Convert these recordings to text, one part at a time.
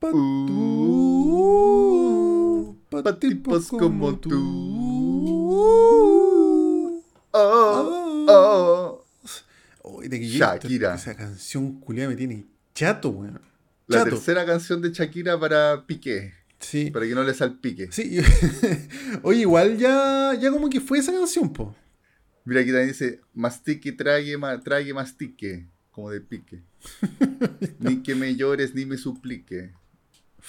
Pa' tú, pa' pa' tipos como tú. Oh, oh. De yo- Shakira. Esa canción culiada me tiene chato, weón. La Chato. tercera canción de Shakira para Piqué. Sí. Para que no le salpique. Sí. Oye, igual ya, ya como que fue esa canción, po. Mira, aquí también dice, mastique, trague, ma- trague, mastique. Como de pique. ni que me llores, ni me suplique.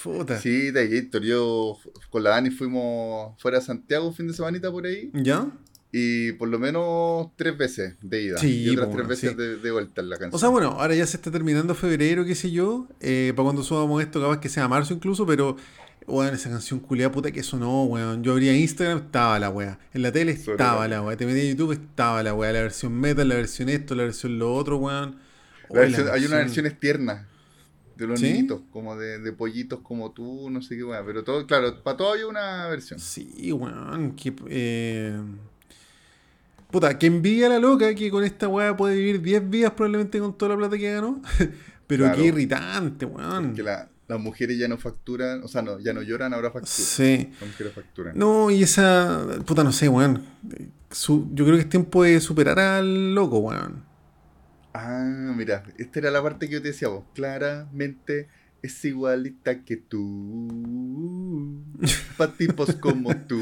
Puta. Sí, de Gator. Yo con la Dani fuimos fuera de Santiago un fin de semanita por ahí. ¿Ya? Y por lo menos tres veces de ida. Sí, y otras tres veces sí. de, de vuelta en la canción. O sea, bueno, ahora ya se está terminando febrero, qué sé yo. Eh, para cuando subamos esto, capaz que sea marzo incluso, pero. Weón, esa canción culiada puta que sonó, weón. Yo abría Instagram, estaba la weá. En la tele estaba la la weá. Te metí a YouTube, estaba la weá. La versión metal, la versión esto, la versión lo otro, weón. Versión- hay unas versión- versiones tiernas de los ¿Sí? niñitos, como de, de pollitos como tú, no sé qué, weá. Pero todo, claro, para todo había una versión. Sí, weón. Que, eh... Puta, que envidia la loca que con esta weá puede vivir 10 vidas probablemente con toda la plata que ganó. Pero Claro. qué irritante, weón. Que la- las mujeres ya no facturan, o sea, no, ya no lloran, ahora facturan. Sí. Las mujeres facturan. No, y esa. Puta, no sé, weón. Su- yo creo que es tiempo de superar al loco, weón. Ah, mira, esta era la parte que yo te decía vos. Claramente es igualita que tú. Pa' tipos como tú.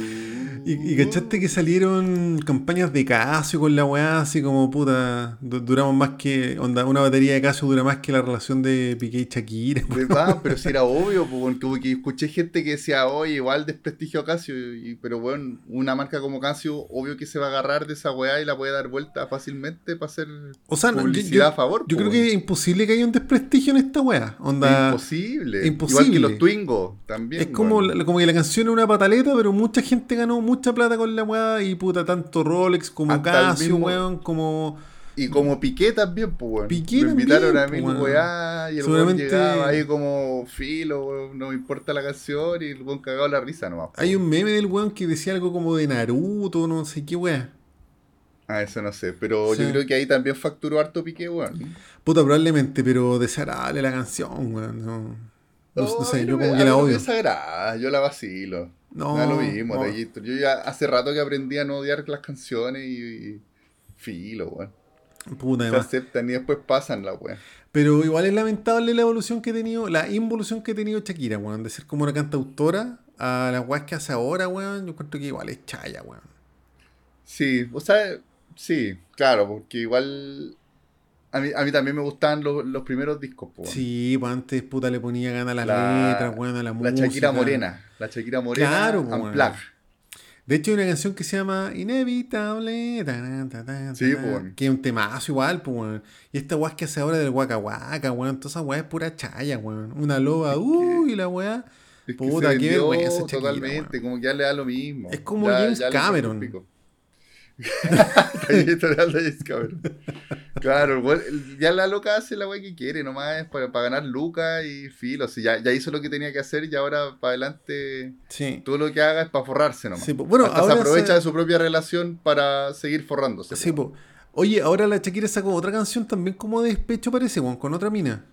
Y, y cachaste que salieron campañas de Casio con la weá, así como puta. du- Duramos más que. Onda, una batería de Casio dura más que la relación de Piqué y Shakira. Más, pero si era obvio, pues, como que escuché gente que decía, oye, igual desprestigio a Casio, y, pero bueno, una marca como Casio, obvio que se va a agarrar de esa weá y la puede dar vuelta fácilmente para hacer O sea, yo- publicidad yo, a favor. yo creo que es imposible que haya un desprestigio en esta weá. Onda. Imposible. imposible. Igual que los Twingo, también. Es como, weón. la- como que la canción es una pataleta, pero mucha gente ganó mucha plata con la weá y puta, tanto Rolex como Hasta Casio, mismo- weón, como. Y como Piqué también, pues, weón. Piqué Lo invitaron también, a mí, pues, weón. weá, y el weón Seguramente- llegaba ahí como filo, weón, no me importa la canción, y el weón cagado la risa nomás. pues. Hay un meme del weón que decía algo como de Naruto, no sé qué weá. Ah, eso no sé, pero Sí. yo creo que ahí también facturó harto Piqué, weón. Puta, probablemente, pero desagradable la canción, weón. No, no, no sé, yo como que la odio. desagrada, yo la vacilo. No, No, lo mismo, no. Taquito. Yo ya hace rato que aprendí a no odiar las canciones y, y filo, weón. Puta, Se además. aceptan y después pasan la weón. Pero igual es lamentable la evolución que ha tenido, la involución que ha tenido Shakira, weón. De ser como una cantautora a las weas que hace ahora, weón. Yo creo que igual es chaya, weón. Sí, o sea, sí, claro, porque igual a mí, a mí también me gustaban los, los primeros discos, po. Sí, pues antes puta le ponía ganas a las La- letras, weón, a la, La música. Shakira Morena, la Shakira Morena Claro, Unplugged. De hecho, hay una canción que se llama Inevitable. ta, ta, ta, Sí, weón. Que es un temazo igual, pues, weón. Y esta weá que hace ahora del Waka Waka, weón. Toda esa weá es pura chaya, weón. Una loba, uy, la weá. Que Puta, se qué vergüenza, totalmente, como que ya le da lo mismo. Es como Ya- James ya Cameron. literal de Cameron. Claro, ya la loca hace la weá que quiere, nomás es para, para ganar lucas y filo. Si ya, ya hizo lo que tenía que hacer y ahora para adelante Sí. todo lo que haga es para forrarse nomás. Sí. Bueno, Hasta ahora se aprovecha se- de su propia relación para seguir forrándose. Sí, po. Oye, ahora la Shakira sacó otra canción también como de despecho, parece, con otra mina.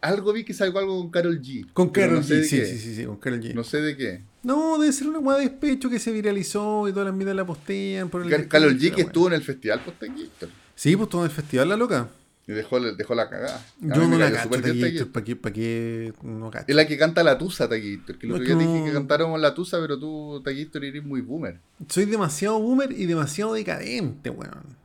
Algo vi que salió algo con Carol G. Con no sé G, de sí, qué. sí, sí, sí, con Karol G. No sé de qué. No, debe ser una weá de despecho que se viralizó y todas las minas la postean por el Car- Carol G que estuvo en el festival pues, Taquito. Sí, pues todo en el festival, la loca. Y dejó, dejó la cagada. A Yo no la cacho. ¿Para qué, pa' qué no cacho? Es la que canta la tusa, Taquito. Que No, día que dije no- que cantáramos la tusa, pero tú, Taquito, eres muy boomer. Soy demasiado boomer y demasiado decadente, weón.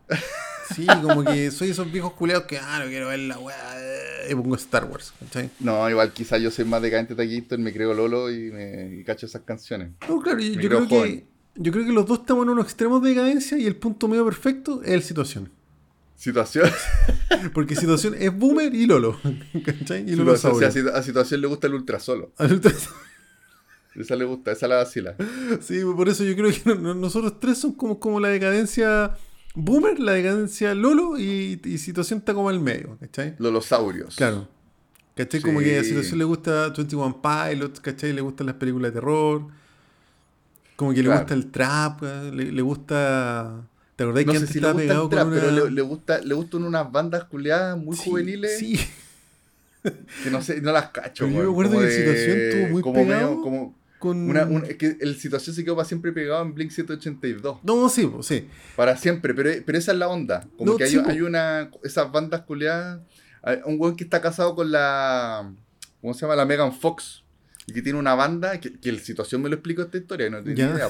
Sí, como que soy esos viejos culeados que, ah, no quiero ver la weá. eh, Y pongo Star Wars, ¿cachai? No, igual quizás yo soy más decadente Taquito, me creo Lolo y me y cacho esas canciones. No, claro, yo, creo que. Yo creo que los dos estamos en unos extremos de decadencia y el punto medio perfecto es el situación. Situación. Porque situación es boomer y Lolo. ¿Cachai? Y Lolo si a, situación le gusta el ultra solo. Esa le gusta, esa la vacila. Sí, por eso yo creo que no- no- nosotros tres somos como, como la decadencia boomer, la decadencia Lolo y, y situación está como al medio, ¿cachai? Lolosaurios. Claro. ¿Cachai? Como que a Sí. situación le gusta 21 Pilots, ¿cachai? Le gustan las películas de terror. Como que le gusta el trap, le, le gusta... ¿Te acordás No que antes si le estaba gusta pegado trap, con pero una- le, le gusta, le gustan unas bandas culiadas muy Sí, juveniles. Sí, que no sé, no las cacho. Pero yo me acuerdo que de- Situación estuvo muy como pegado. medio- como Con... una, que el situación se quedó para siempre pegado en Blink 182. No, sí, pues, sí. Para siempre, pero, pero esa es la onda. Como No, que hay, sí, po. hay una. Esas bandas culiadas. Un weón que está casado con la. ¿Cómo se llama? La Megan Fox. Y que tiene una banda. Que, que el situación me lo explico esta historia, no tenía idea.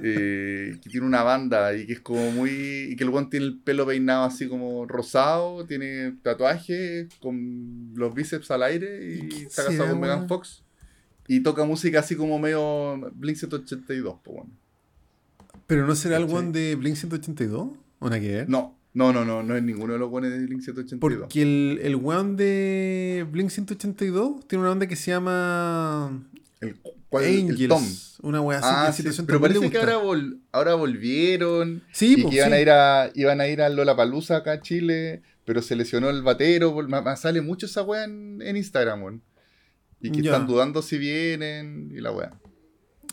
Eh, que tiene una banda y que es como muy. Y que el weón tiene el pelo peinado así como rosado, tiene tatuajes con los bíceps al aire ¿Y está casado será, con Megan? Fox. Y toca música así como medio Blink 182, pues bueno. Pero no será el one de Blink 182? ¿O nada que ver? No, no, no, no, no es ninguno de los buenos de Blink 182. Porque el, el one de Blink 182 tiene una banda que se llama El, ¿cuál? El Tom. Angels. Una wea así Ah, que sí, pero parece que ahora, vol- ahora volvieron Sí, y pues, que iban, sí. a ir a, iban a ir a Lollapalooza acá a Chile, pero se lesionó el batero. por- me- me sale mucho esa wea en, en Instagram, weón. Y que Ya. están dudando si vienen y la wea.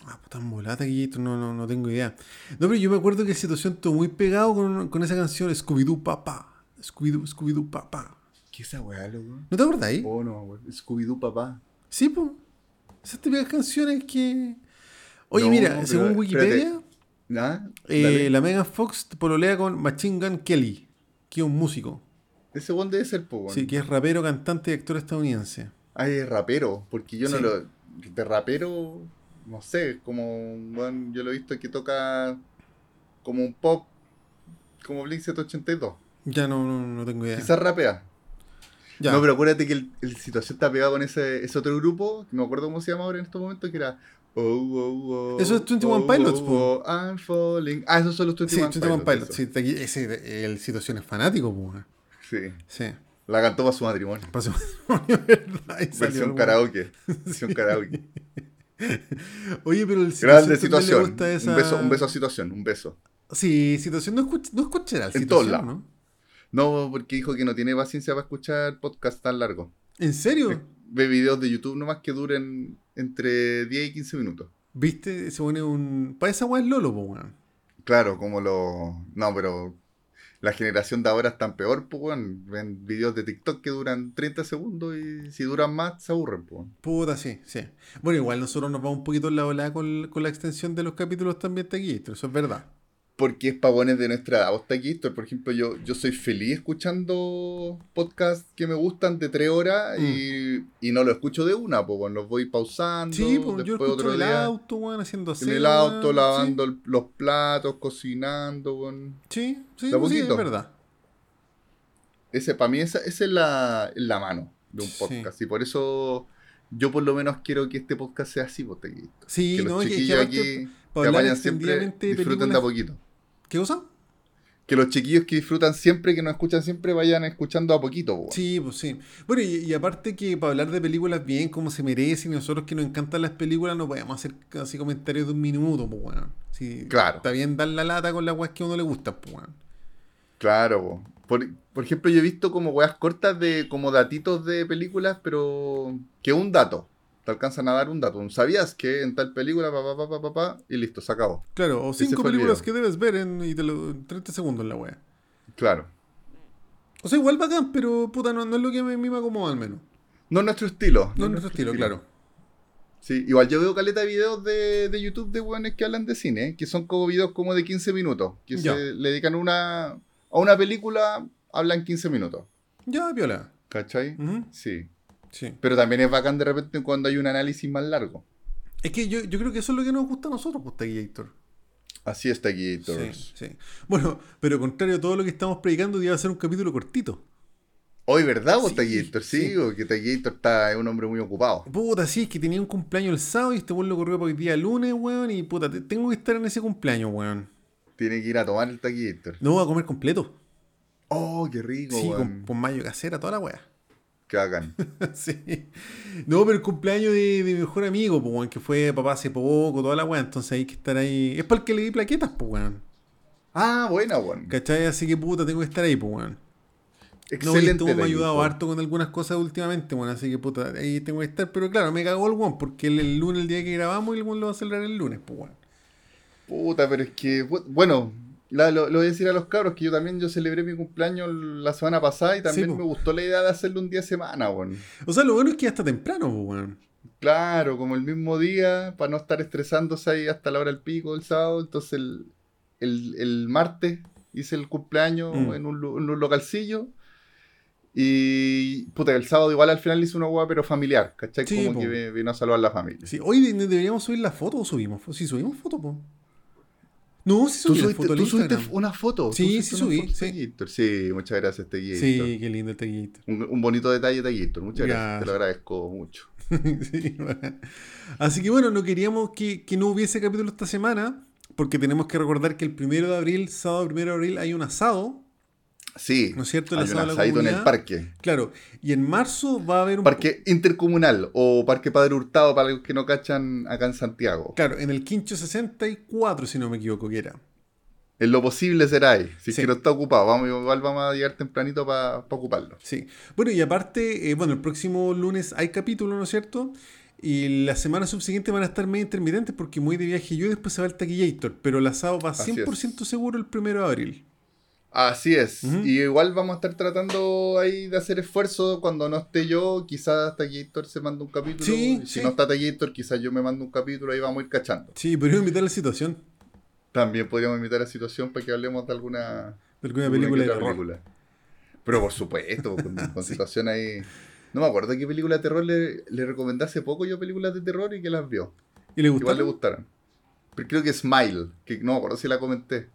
Ah, puta en volata, Guillito, no, no, no tengo idea. No, pero yo me acuerdo que el situación estuvo muy pegado con, con esa canción Scooby-Doo Papá. Scooby-Doo, Scooby-Doo Papá. ¿Qué es esa wea, loco? ¿No te acordáis? Oh, no, weón. Scooby-Doo, papá. Sí, pues. Esas típicas canciones que. Oye, No, mira, pero, según Wikipedia, ¿Ah? eh, la Megan Fox pololea con Machine Gun Kelly, que es un músico. Ese weón debe ser, po, weón. Sí, que es rapero, cantante y actor estadounidense. Ay, es rapero, porque yo no lo. De rapero, no sé, como. Bueno, yo lo he visto que toca como un pop, como Blink 182. Ya no, no, no tengo idea. Quizás rapea. Ya. No, pero acuérdate que el, el situación está pegado con ese, ese otro grupo, no me acuerdo cómo se llama ahora en estos momentos, que era. Oh, oh, oh, Eso es 21 oh, Pilots, oh, po. oh, I'm falling. Ah, esos son los 21 Sí, 21 Pilots. eso. Sí, ese, el situación es fanático, pues. Sí. Sí. La cantó para su matrimonio. Pasó ¿verdad? Y salió Versión karaoke. Versión karaoke. Oye, pero el Grande le situación. gusta esa- Un, beso, un beso a situación, un beso. Sí, situación no, escucha, no escuchará el En situación, todos lados. ¿no? No, porque dijo que no tiene paciencia para escuchar podcast tan largo. ¿En serio? Ve videos de YouTube nomás que duren entre 10 y 15 minutos. ¿Viste? Se pone un. Para esa weá es Lolo, weón. Claro, como lo... No, pero la generación de ahora es tan peor, pues. Ven videos de TikTok que duran 30 segundos y si duran más se aburren, pues. Puta, sí, sí. Bueno, igual nosotros nos vamos un poquito en la volada con, con la extensión de los capítulos también de aquí, eso es verdad. Porque es pavones de nuestra edad. Vos aquí, por ejemplo, yo, yo soy feliz escuchando podcasts que me gustan de 3 horas y, y no lo escucho de una, pues, weón. los voy pausando. Sí, pues yo escucho en el auto, weón, haciendo En aseo. el auto, lavando los platos, cocinando, weón. Sí, sí, sí, pues es verdad. Ese, para mí, esa, esa es la, la mano de un Sí. podcast. Y por eso yo por lo menos quiero que este podcast sea así, pues. Sí, que los no, que, que chiquillos aparte, aquí que hablar vayan siempre disfruten de a poquito. ¿Qué cosa? Que los chiquillos que disfrutan siempre, que nos escuchan siempre, vayan escuchando a poquito, pues. Sí, pues sí. Bueno, y, y aparte que para hablar de películas bien, como se merecen, y nosotros que nos encantan las películas, no podemos hacer así comentarios de un minuto, pues bueno. Sí, Claro. Está bien dar la lata con las weas que a uno le gustan, pues bueno. Claro, po. Por, por ejemplo, yo he visto como weas cortas de como datitos de películas, pero que un dato. Te alcanzan a dar un dato. ¿Sabías que en tal película, pa, pa, pa, pa, pa, pa, y listo, se acabó? Claro, o cinco películas que debes ver en, y te lo, en 30 segundos la wea. Claro. O sea, igual bacán, pero puta, no, no es lo que me acomoda al menos. No es nuestro estilo. No es es nuestro estilo, claro. Sí, igual yo veo caleta de videos de, de YouTube de weones que hablan de cine, que son como videos como de 15 minutos, que Ya. se le dedican una, a una película, hablan 15 minutos. Ya, viola. ¿Cachai? Sí. Sí. Pero también es bacán de repente cuando hay un análisis más largo. Es que yo, yo creo que eso es lo que nos gusta a nosotros, pues, Taquillator. Así está aquí, Sí, sí. Bueno, pero contrario a todo lo que estamos predicando, iba a ser un capítulo cortito. Hoy, ¿verdad, vos, Sí, Taquillator? Sí, sí. porque Taquillator está, es un hombre muy ocupado. Puta, sí, es que tenía un cumpleaños el sábado y este weón lo corrió para hoy día lunes, weón. Y puta, te- tengo que estar en ese cumpleaños, weón. Tiene que ir a tomar el Taquillator. No voy a comer completo. Oh, qué rico, Sí, weón. con, con mayo casera, toda la weá. Qué bacán. sí. No, pero el cumpleaños de, de mi mejor amigo, pues, weón, que fue papá hace poco, toda la weá. Entonces hay que estar ahí. Es para el que le di plaquetas, pues, weón. Ah, buena, weón. ¿Cachai? Así que puta, tengo que estar ahí, pues, weón. No, y Excelente. me ha ayudado harto con algunas cosas últimamente, bueno, así que puta, ahí tengo que estar. Pero claro, me cagó el weón, porque el, el lunes, el día que grabamos, el weón lo va a celebrar el lunes, pues, weón. Puta, pero es que, bu- bueno, la- lo, lo voy a decir a los cabros que yo también yo celebré mi cumpleaños la semana pasada y también me gustó la idea de hacerlo un día a semana, weón. O sea, lo bueno es que ya está temprano, pues, weón. Claro, como el mismo día, para no estar estresándose ahí hasta la hora del pico del sábado. Entonces el, el- el martes hice el cumpleaños Mm. en, un, en un localcillo. Y puta, el sábado igual al final hice una hueá pero familiar, ¿cachai? Sí, como po. que vino a saludar a la familia. Sí, hoy de- deberíamos subir la foto o subimos. Sí, subimos foto, po. No, sí ¿Tú subí la subiste, foto tú subiste una foto? ¿Tú Sí, sí subí, sí. Teguitor? Sí, muchas gracias, Teguitor. Sí, qué lindo taquillito. Un, un bonito detalle, Teguitor. Muchas gracias, te lo agradezco mucho. Sí, bueno. Así que bueno, no queríamos que, que no hubiese capítulo esta semana, porque tenemos que recordar que el primero de abril, sábado primero de abril, hay un asado, Sí, ¿no es cierto? Hay la en el parque. Claro, y en marzo va a haber un... Parque intercomunal o Parque Padre Hurtado para los que no cachan acá en Santiago. Claro, en el Quincho 64, si no me equivoco, que era. En lo posible será ahí. Si es Sí. que no está ocupado, vamos, igual vamos a llegar tempranito para ocuparlo. Sí. Bueno, y aparte, eh, bueno, el próximo lunes hay capítulo, ¿no es cierto? Y la semana subsiguiente van a estar medio intermitentes porque muy de viaje yo y después se va el taquillator. Pero el asado va Así 100% seguro el primero de abril. Así es. Y igual vamos a estar tratando ahí de hacer esfuerzo cuando no esté yo. Quizás Taquillator se manda un capítulo. Sí, si sí. no está Taquillator, quizás yo me mando un capítulo. Ahí vamos a ir cachando. Sí, pero invitar a la situación También podríamos invitar a situación para que hablemos de alguna, de película de película. Pero por supuesto, con, con situación ahí. No me acuerdo qué película de terror le, le recomendé hace poco yo películas de terror y que las vio. ¿Y le Igual le gustaron? gustaron. Pero creo que Smile, que no me acuerdo si la comenté.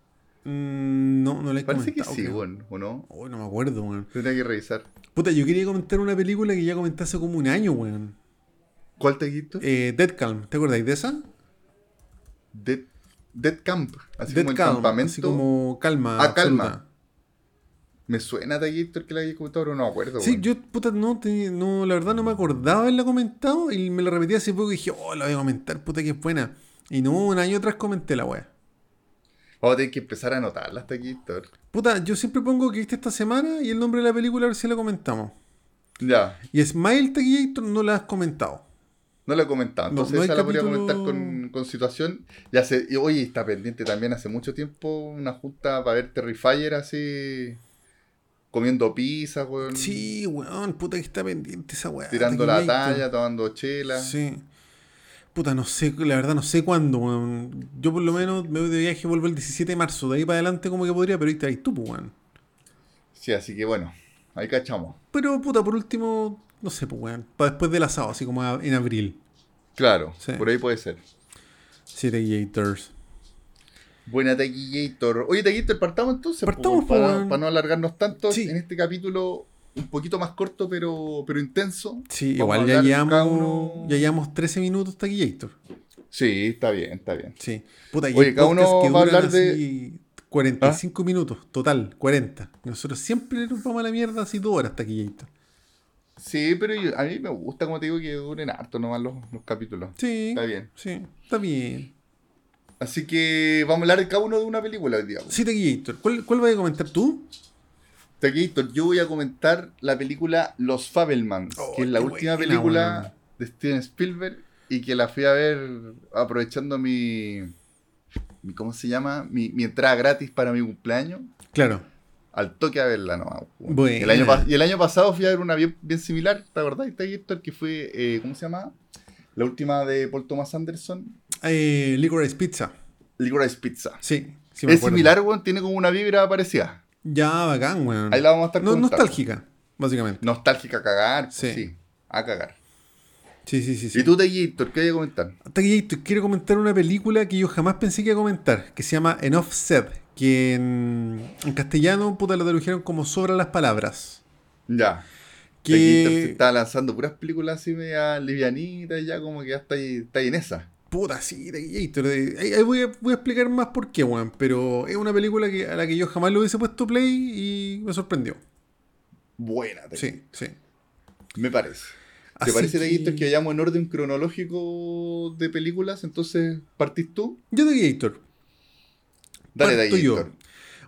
Mm, no, no le he Parece que comentado, sí, creo. bueno, ¿o no? Oh, no me acuerdo, weón. Tendría que revisar. Puta, yo quería comentar una película que ya comenté hace como un año, weón. ¿Cuál te quito? Eh, Dead Calm, ¿te acordáis de esa? Dead, Dead Camp, así Dead como el Calm, campamento. así como calma. Ah, calma. Me suena Taquillator que la había comentado, pero no me acuerdo. Sí, weón. yo, puta, no, te- no, la verdad no me acordaba haberla comentado y me la repetí hace poco y dije, oh, la voy a comentar, puta, que es buena. Y no, un año atrás comenté la wea. Vamos a tener que empezar a anotarlas, Taquillator. Puta, yo siempre pongo que viste esta semana y el nombre de la película a ver si la comentamos. Ya, Y Smile Taquillator no la has comentado. no lo he comentado. No, Entonces no hay esa la podría comentar con, con situación. Ya sé, y oye, está pendiente también hace mucho tiempo una junta para ver Terrifier así. Comiendo pizza, weón. Sí, weón, puta que está pendiente esa weá. Tirando la talla, tomando chela. Sí. Puta, no sé, la verdad no sé cuándo, weón. Yo por lo menos me voy de viaje y vuelvo el 17 de marzo. De ahí para adelante como que podría, pero ahí está ahí tú, pues, weón. Sí, así que bueno, ahí cachamos. Pero, puta, por último, no sé, pues, weón. Para después del asado, así como en abril. Claro, Sí. por ahí puede ser. City Gators. Buena Taquillator. Oye, Taquillator, partamos entonces. Partamos, po, para, para no alargarnos tanto Sí. en este capítulo un poquito más corto, pero, pero intenso. Sí, Vamos igual ya llevamos, uno- ya llevamos 13 minutos Taquillator. Sí, está bien, está bien. Sí. Puta, y Oye, cada uno que va a hablar de- ¿Ah? así 45 minutos, total, 40. Nosotros siempre nos vamos a la mierda así dos horas Taquillator. Sí, pero yo- a mí me gusta, como te digo, que duren harto nomás los, los capítulos. Sí. Está bien. Sí, está bien. Así que vamos a hablar cada uno de una película hoy día. Sí, Taquillator. ¿Cuál, ¿Cuál vas a comentar tú? Taquillator, yo voy a comentar la película Los Fabelmans, Oh, que es la última buena, película de Steven Spielberg y que la fui a ver aprovechando mi, mi ¿cómo se llama? Mi, mi entrada gratis para mi cumpleaños. Claro. Al toque a verla nomás. Buena. El año, y el año pasado fui a ver una bien, bien similar, ¿te acordás? Taquillator, que fue, eh, ¿cómo se llama? La última de Paul Thomas Anderson, Eh, Licorice Pizza. Licorice Pizza. Sí. sí me es similar, weón, tiene como una vibra parecida. Ya, bacán, weón. Ahí la vamos a estar no. Nostálgica, básicamente. Nostálgica a cagar, pues, Sí. sí. a cagar. Sí, sí, sí. sí. ¿Y tú, Taquillator, qué hay que comentar? Taquillator, quiero comentar una película que yo jamás pensé que iba a comentar, que se llama Enough Said, que en, en castellano, puta, lo tradujeron como Sobran las Palabras. Ya. Que- Taquillator se está lanzando puras películas así media livianitas, ya como que ya está ahí, está ahí en esa. Puta, sí, Taquillator. eh, Ahí, ahí voy, a, voy a explicar más por qué, weón. Pero es una película que, a la que yo jamás le hubiese puesto play y me sorprendió. Buena, Taquillator. Sí, sí. Me parece. ¿Te Así parece, que- Taquillator, que vayamos en orden cronológico de películas? Entonces, ¿partís tú? Yo Taquillator. Dale, Parto yo.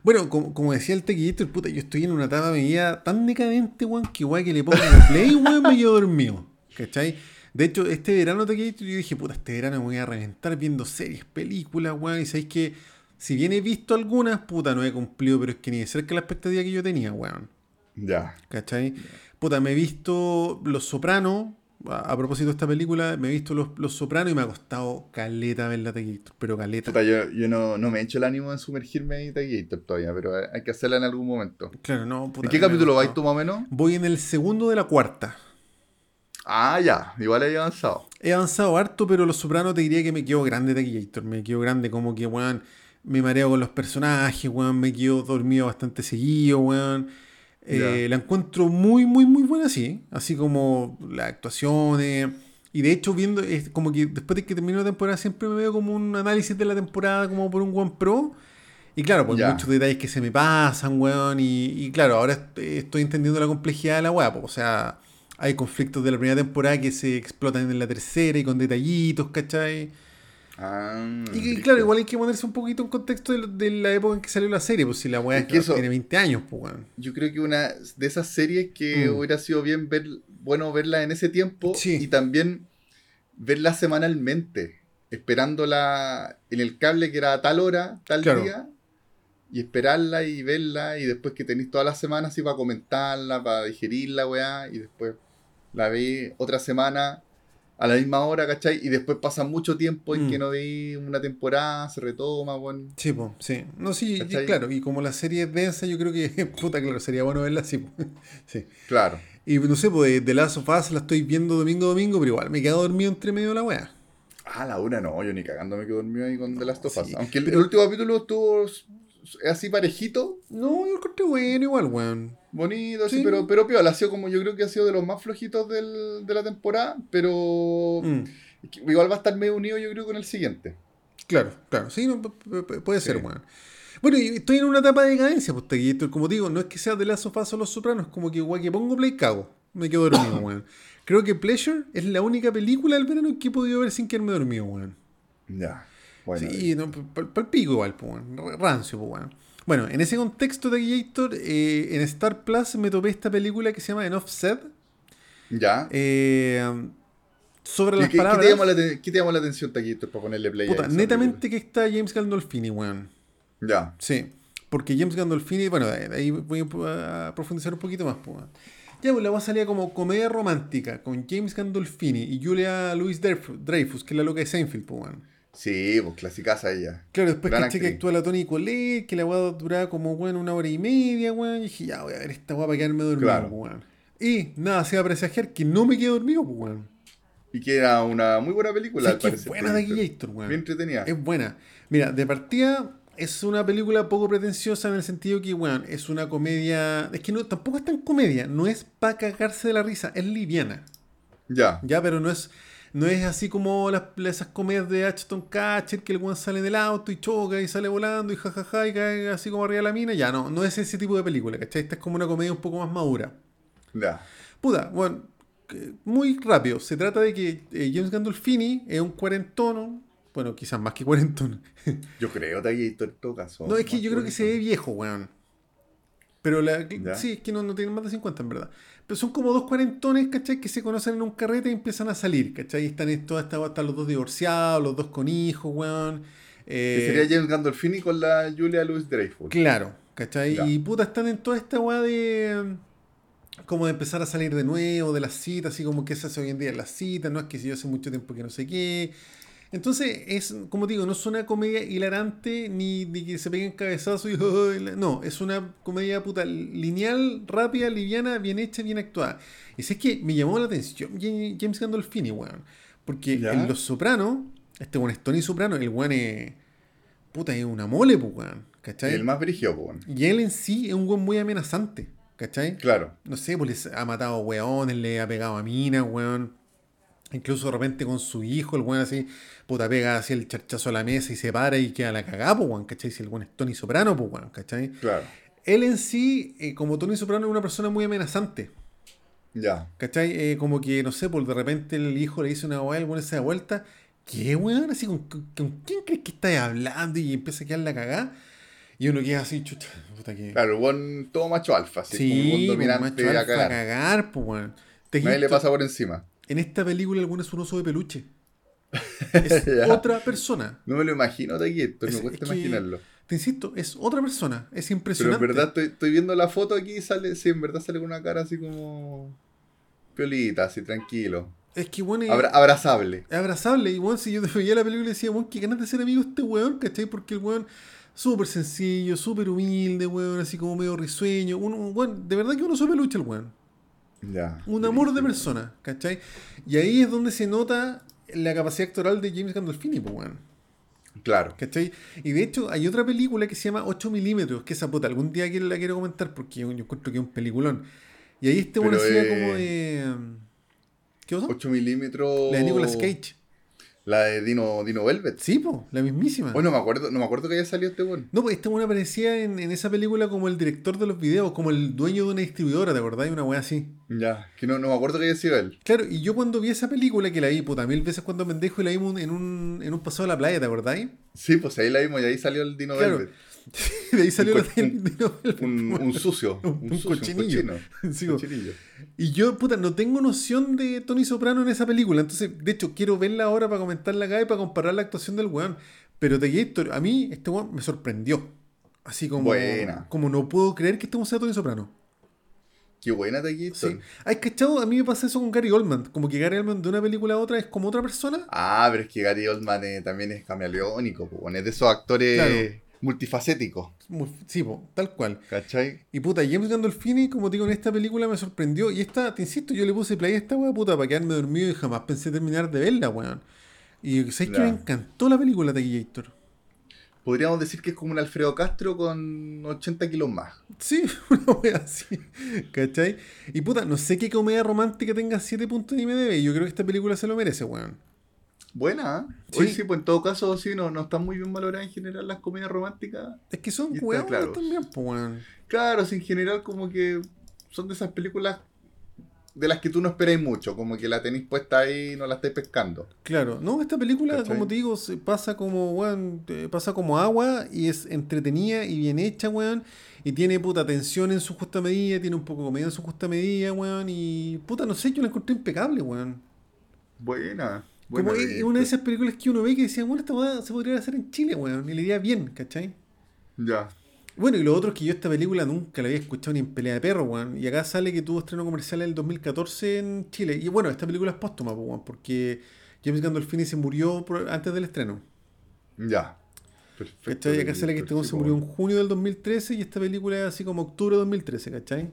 Bueno, como, como decía el Taquillator, puta, yo estoy en una etapa de mi vida tan decadente, weón, que weón que le pongo play, weón, me quedo dormido. ¿Cachai? De hecho, este verano Taquillator yo dije, puta, este verano me voy a reventar viendo series, películas, weón, y sabéis que Si bien he visto algunas, puta, no he cumplido, pero es que ni de cerca la expectativa que yo tenía, weón. Ya. ¿Cachai? Puta, me he visto Los Sopranos. A, a propósito de esta película, me he visto Los, Los Sopranos y me ha costado caleta ver la Taquillator, pero caleta. Puta, yo, yo no, no me he hecho el ánimo de sumergirme en Taquillator todavía, pero hay que hacerla en algún momento. Claro, no, puta. ¿En qué capítulo vais tú más o menos? Voy en el segundo de la cuarta. Ah, ya, igual he avanzado. He avanzado harto, pero Los Sopranos te diría que me quedo grande Taquillator. Me quedo grande como que, weón, me mareo con los personajes, weón, me quedo dormido bastante seguido, weón. Eh, la encuentro muy, muy, muy buena así. Así como las actuaciones. Y de hecho, viendo, es como que después de que termino la temporada, siempre me veo como un análisis de la temporada, como por un One Pro. Y claro, pues muchos detalles que se me pasan, weón. Y, y claro, ahora est- estoy entendiendo la complejidad de la weá. pues, O sea, hay conflictos de la primera temporada que se explotan en la tercera y con detallitos, ¿cachai? Ah, Y, brígido. claro, igual hay que ponerse un poquito en contexto de, de la época en que salió la serie, pues si la weá Es que eso- tiene 20 años, pues weón. Yo creo que una de esas series que Mm. hubiera sido bien ver, bueno verla en ese tiempo Sí. y también verla semanalmente, esperándola en el cable que era a tal hora, tal Claro. día, y esperarla y verla y después que tenéis todas las semanas así para comentarla, para digerirla, weá, y después la veis otra semana a la misma hora, ¿cachai? Y después pasa mucho tiempo en Mm. que no veis una temporada, se retoma, weón. Sí, pues, sí. No, sí, claro, y como la serie es densa, yo creo que, puta, claro, sería bueno verla así. sí. Claro. Y no sé, pues The Last of Us la estoy viendo domingo a domingo, pero igual me quedo dormido entre medio de la weá. Ah, la una no, yo ni cagando me quedo dormido ahí con The Last of Us. Sí, Aunque el, pero- el último capítulo estuvo así parejito, No, yo lo encontré bueno igual, weón. bonito, así, Sí. pero, pero piola. Ha sido como, yo creo que ha sido de los más flojitos del- de la temporada, pero Mm, igual va a estar medio unido, yo creo, con el siguiente. claro, claro, sí, no, pu- pu- pu- puede ser, Sí. weón. Bueno, y estoy en una etapa de decadencia, pues, Taquillator, como digo, no es que sea The Last of Us o Los Sopranos, como que igual que pongo play cago, me quedo dormido, weón. Creo que Pleasure es la única película del verano que he podido ver sin quedarme dormido, weón. Ya. Bueno, Sí, no, pal, pal pico igual, pues, rancio, pues, weón. Bueno, en ese contexto de Taquillator, eh, en Star Plus me topé esta película que se llama Enough Said, ya. eh, sobre ¿Qué, las qué- qué palabras. te llamó la, qué te llamó la atención, Taquito, para ponerle play a Puta, esa netamente que está James Gandolfini, weón. película? Ya. Sí, porque James Gandolfini, bueno, ahí voy a profundizar un poquito más, pues. Ya, pues la weá salía como comedia romántica con James Gandolfini y Julia Louis Dreyfus, Dreyfus, que es la loca de Seinfeld, pues, weón. Sí, pues clasicaza ella. Claro, después Gran caché que actúa la Toni Collette, que la weá duraba como, weón, una hora y media, weón. Y dije, ya voy a ver esta weá para quedarme dormido, Claro. pues, weón. Y nada, se va a presagiar que no me quedo dormido, pues, weón. Y que era una muy buena película, Sí, al es que es parecer. buena de Gator, weón. Bien entretenida. Es buena. Mira, de partida es una película poco pretenciosa en el sentido que, weón, es una comedia. Es que no, tampoco es tan comedia, no es para cagarse de la risa, es liviana. Ya. Ya, pero no es. No es así como las, esas comedias de Ashton Catcher que el weón sale del auto y choca y sale volando y jajaja y cae así como arriba de la mina. Ya, no, no es ese tipo de película, ¿cachai? Esta es como una comedia un poco más madura. Ya. Puta, bueno, muy rápido. Se trata de que eh, James Gandolfini es un cuarentono. Bueno, quizás más que cuarentono. Yo creo, en todo caso. No, es que yo creo que se ve viejo, weón. Pero la, Ya. sí, es que no, no tienen más de 50 en verdad. Pero son como dos cuarentones, ¿cachai? Que se conocen en un carrete y empiezan a salir, ¿cachai? Y están, en toda esta- están los dos divorciados, los dos con hijos, weón. Que Eh, sería James Gandolfini con la Julia Louis Dreyfus. Claro, ¿cachai? Ya. Y puta, están en toda esta weá de. Como de empezar a salir de nuevo de las citas, así como que se hace hoy en día en las citas, no es que si yo hace mucho tiempo que no sé qué. Entonces, es, como digo, no es una comedia hilarante ni, ni que se peguen cabezazos y. No, es una comedia puta lineal, rápida, liviana, bien hecha, bien actuada. Y si es que me llamó la atención James Gandolfini, weón. Porque Ya. en Los Sopranos, este weón es Tony Soprano, el weón es. Puta, es una mole, pues, weón. ¿Cachai? El más brígido, pues, bueno. Y él en sí es un weón muy amenazante, ¿cachai? Claro. No sé, pues les ha matado a weones, le ha pegado a minas, weón. Incluso de repente con su hijo, el weón así, puta, pega así el charchazo a la mesa y se para y queda la cagada, pues, weón, ¿cachai? Si el weón es Tony Soprano, pues, weón, ¿cachai? Claro. Él en sí, eh, como Tony Soprano, es una persona muy amenazante, Ya. ¿cachai? Eh, como que, no sé, pues de repente el hijo le dice una weá, el weón se da vuelta, ¿qué, weón? Así, ¿con, con, con quién crees que estás hablando? Y empieza a quedar la cagada. Y uno queda así, chucha, puta que... Claro, el buen todo macho alfa, así, como un Sí, buen pues, macho a alfa, cagar. cagar, pues, weón. Nadie le pasa por encima. En esta película, alguno es un oso de peluche. Es otra persona. No me lo imagino, Taquito, Es- me cuesta es que- imaginarlo. Te insisto, es otra persona. Es Pero impresionante. en verdad estoy, estoy viendo la foto aquí y sale, sí, en verdad sale con una cara así como. Piolita, así tranquilo. Es que, bueno, Abra- abrazable. es abrazable. Y, bueno, si yo te veía la película y decía, bueno, qué ganas de ser amigo de este weón, ¿cachai? Porque el weón, súper sencillo, súper humilde, weón, así como medio risueño. Un, un weón, de verdad que uno supe lucha el weón. Un amor de persona, ¿cachai? Y ahí es donde se nota la capacidad actoral de James Gandolfini, pues, weón. Claro. ¿Cachai? Y de hecho, hay otra película que se llama 8 milímetros, que esa puta, algún día quiero, la quiero comentar porque yo, encuentro que es un peliculón. Y ahí este bueno hacía eh, como de. ¿Qué cosa? 8 milímetros. La de Nicolas Cage. La de Dino, Dino Velvet. Sí, po, la mismísima. Bueno, no me acuerdo, no me acuerdo que haya salido este weón. No, pues este bueno aparecía en, en esa película como el director de los videos, como el dueño de una distribuidora, ¿te acordás? Una wea así. Ya. Que no, no me acuerdo que haya sido él. Claro, y yo cuando vi esa película, que la vi puta mil veces cuando pendejo y la vimos en un, en un paseo a la playa, ¿te acordás? Sí, pues ahí la vimos y ahí salió el Dino Claro. Velvet. de ahí salió Un la Dino Velvet, Un, un sucio. Un- Un, un sucio, cochinillo. Un cochino. Sí, Un po. cochinillo. Y yo, puta, no tengo noción de Tony Soprano en esa película. Entonces, de hecho, quiero verla ahora para comentarla acá y para comparar la actuación del weón. Pero The Gator, a mí, este weón me sorprendió. Así como, Buena. como no puedo creer que este weón sea Tony Soprano. Qué buena te Sí. ¿Hay cachado? A mí me pasa eso con Gary Oldman. Como que Gary Oldman de una película a otra es como otra persona. Ah, pero es que Gary Oldman eh, también es camaleónico, es de esos actores Claro. Multifacéticos, Muy- sí, po, tal cual. ¿cachai? Y puta, James Gandolfini, como te digo, en esta película me sorprendió. Y esta, te insisto, yo le puse play a esta weá puta para quedarme dormido y jamás pensé terminar de verla, weón. Y sabes que me encantó la película de Gator. Podríamos decir que es como un Alfredo Castro con 80 kilos más. Sí, una wea así. ¿Cachai? Y puta, no sé qué comedia romántica tenga 7 puntos de IMDb. Yo creo que esta película se lo merece, weón. Buena, ¿eh? Sí. Sí, pues en todo caso, sí, no, no están muy bien valoradas en general las comedias románticas. Es que son claro. también, pues, weón. Claro, sí, en general como que son de esas películas de las que tú no esperáis mucho, como que la tenéis puesta ahí y no la estáis pescando. Claro, no, esta película, ¿Cachai? como te digo, se pasa como, weón, pasa como agua y es entretenida y bien hecha, weón. Y tiene puta tensión en su justa medida, tiene un poco de comedia en su justa medida, weón. Y puta, no sé, yo la encontré impecable, weón. Buena. Como es una de esas películas que uno ve que decía, bueno, esta weá se podría hacer en Chile, weón. Y le iría bien, ¿cachai? Ya. Bueno, y lo otro es que yo esta película nunca la había escuchado ni en pelea de perro, weón. Y acá sale que tuvo estreno comercial en el 2014 en Chile. Y bueno, esta película es póstuma, pues, weón, porque James Gandolfini se murió por- antes del estreno. Ya. Perfecto. ¿Cachai? Acá sale que este weón se murió en junio del 2013 y esta película es así como octubre de 2013, ¿cachai?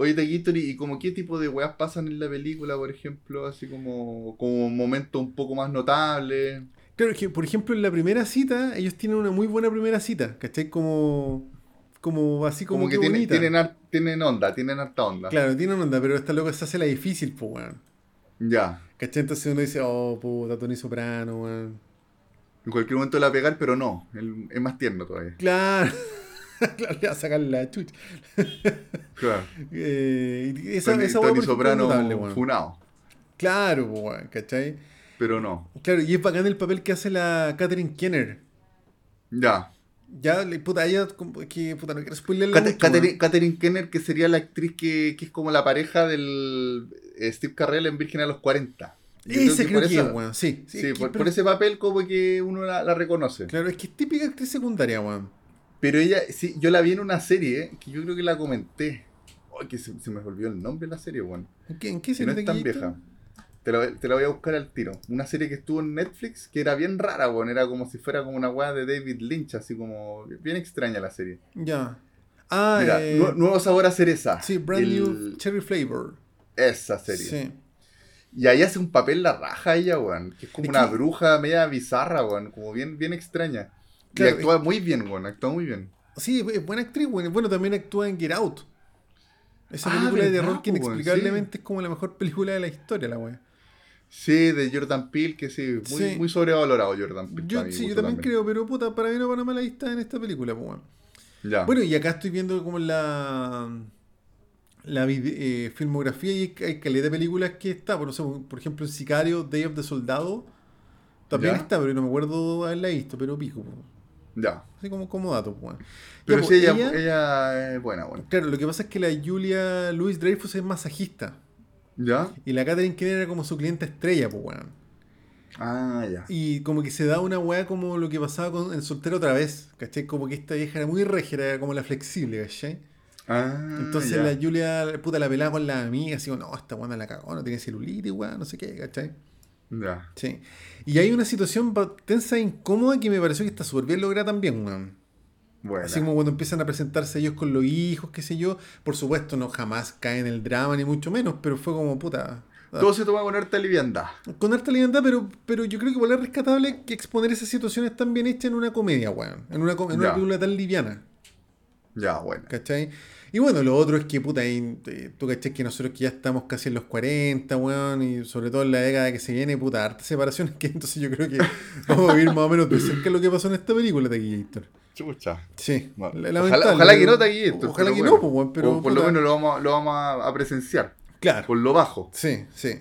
Oye, Taquitori, ¿y como qué tipo de weas pasan en la película, por ejemplo? Así como, como momentos un poco más notables. Claro, es que, por ejemplo, en la primera cita, ellos tienen una muy buena primera cita, ¿cachai? Como, como así como, Como, que que tienen, bonita. tienen, onda, tienen harta onda. Claro, tienen onda, pero esta loca se hace la difícil, pues, weón. Ya. ¿Cachai? Entonces uno dice, oh, puta, Tony Soprano, weón. En cualquier momento la va a pegar, pero no. es más tierno todavía. Claro. claro, le va a sacar la chucha. Claro. Eh, esa, Tony, esa Tony Soprano weón. funado. Claro, weón, ¿cachai? Pero no. Claro, y es bacán el papel que hace la Catherine Kenner. Ya. Ya, puta, ella, que, puta, no quiero spoilerle Cate- mucho, Catherine. Catherine Kenner, que sería la actriz que, que es como la pareja del eh, Steve Carrell en Virgen a los 40. Yo Ese creo que esa- es, weón, sí. Sí, por ese papel como que uno la, la reconoce. Claro, es que es típica actriz secundaria, weón. Pero ella, sí, yo la vi en una serie eh, que yo creo que la comenté. Ay, que se, se me olvidó el nombre de la serie, weón. ¿En qué, en qué Que no serie es tan vieja. Te la, te la voy a buscar al tiro. Una serie que estuvo en Netflix que era bien rara, weón. Era como si fuera como una weá de David Lynch, así como bien extraña la serie. Ya. Ah, Mira, eh, nu- Nuevo Sabor a Cereza. sí, Brand El- New Cherry Flavor. Esa serie. Sí. Y ahí hace un papel la raja ella, weón. Que es como Es una que- bruja media bizarra, weón. Como bien, bien extraña. Claro, y actúa muy bien, weón. Actúa muy bien. Sí, es buena actriz, weón. Bueno, también actúa en Get Out. Esa Ah, película de terror que inexplicablemente es como la mejor película de la historia, la weón. Sí, de Jordan Peele, que sí, muy, Sí. muy sobrevalorado Jordan Peele. Yo, sí, yo también creo, pero puta, para bien o para mal ahí está en esta película, pues, weón. Ya. Bueno, y acá estoy viendo como la la eh, filmografía y hay, caleta de películas que está, por, no sé, por ejemplo, en Sicario, Day of the Soldado, también Ya. está, pero no me acuerdo haberla visto, pero pico, po. Ya. así como, como dato, pues. weón. Pero Ya, sí, pues, ella, ella- ella es buena, bueno. Claro, lo que pasa es que la Julia Louis Dreyfus es masajista ¿Ya? y la Catherine Keener era como su cliente estrella, pues, weón. Ah, ya. Y como que se da una weá como lo que pasaba con el soltero otra vez, ¿cachai? Como que esta vieja era muy regia, era como la flexible, ¿cachai? Ah, Entonces ya. la Julia, puta, la pelaba con la amiga, así como, no, esta weá la cagó, no tiene celulitis, weá, no sé qué, ¿cachai? Ya. Sí. Y hay una situación tensa e incómoda que me pareció que está súper bien lograda también, weón. Bueno. Así como cuando empiezan a presentarse ellos con los hijos, qué sé yo. Por supuesto, no jamás cae en el drama, ni mucho menos, pero fue como puta. ah, Todo se toma con harta liviandad. Con harta libertad, pero, pero yo creo que igual es rescatable que exponer esas situaciones tan bien hechas en una comedia, weón. En una, en una película tan liviana, Ya, bueno. ¿cachai? Y bueno, lo otro es que, puta, ahí, eh, tú cachai que nosotros que ya estamos casi en los 40, weón, y sobre todo en la década que se viene, puta, hartas separaciones, que entonces yo creo que vamos a vivir más o menos de cerca lo que pasó en esta película de Gator. Chucha. Sí, ojalá, que no esto. Ojalá que bueno. no, pues, weón, pero. O por lo menos lo vamos, lo vamos a, a presenciar. Claro. Por lo bajo. Sí, sí.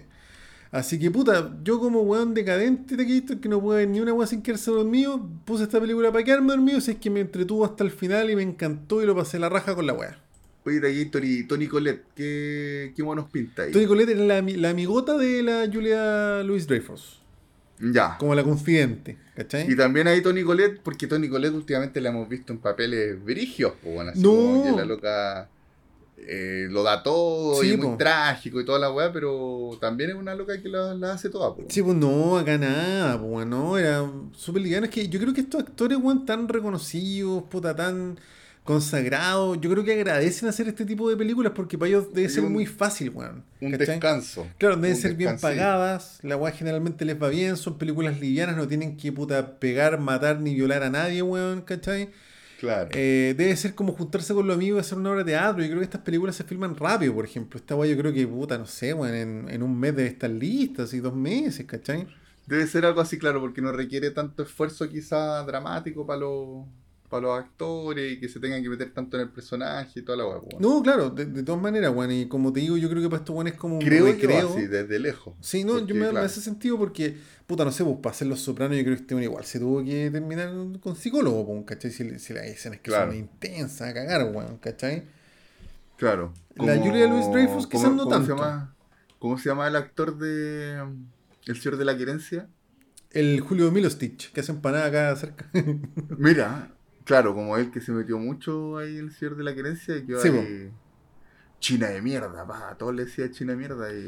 Así que puta, yo como weón decadente de que no puede ver ni una weá sin quedarse dormido, puse esta película para quedarme dormido, si es que me entretuvo hasta el final y me encantó y lo pasé la raja con la weá. Gator y Tony Colette, ¿qué, qué monos pinta ahí? Tony Colette era la, la amigota de la Julia Louis Dreyfus, Ya. como la confidente, ¿cachai? Y también hay Tony Colette, porque Tony Colette últimamente la hemos visto en papeles virigios, pues bueno, así No. como que la loca eh, lo da todo Sí, y muy po. trágico y toda la weá, pero también es una loca que la, la hace toda, pues. Sí, pues no, acá nada, pues no, era súper liviano. Es que yo creo que estos actores, weón, tan reconocidos, puta, tan consagrados, yo creo que agradecen hacer este tipo de películas porque para ellos debe ser un- muy fácil, weón. Un ¿cachai? descanso. Claro, deben ser bien pagadas, la weá generalmente les va bien, son películas livianas, no tienen que puta pegar, matar ni violar a nadie, weón, ¿cachai? Claro. Eh, debe ser como juntarse con los amigos y hacer una obra de teatro. Yo creo que estas películas se filman rápido, por ejemplo. Esta weá yo creo que, puta, no sé, weón, en, en un mes debe estar lista, así dos meses, ¿cachai? Debe ser algo así, claro, porque no requiere tanto esfuerzo quizá dramático para los, para los actores y que se tengan que meter tanto en el personaje y toda la pues, bueno. No, claro, de, de todas maneras, weón. Y como te digo, yo creo que para estos weones es como un Creo recreo. yo así, desde lejos. Sí, no, Porque, yo me, claro, hace sentido porque, puta, no sé, pues para hacer los sopranos yo creo que este weón igual se tuvo que terminar con psicólogo, pues, ¿cachai? Si, si las escenas que Claro. son intensas, a cagar, weón, ¿cachai? Claro. La Julia Louis-Dreyfus quizás ¿cómo- no cómo tanto. Se llama, ¿Cómo se llama el actor de El Señor de la Querencia? El Julio Milostich, que hace empanada acá cerca. Mira, claro, como él que se metió mucho ahí El Señor de la Querencia y quedó Sí, ahí China de mierda, pa, a todos le decía China de mierda y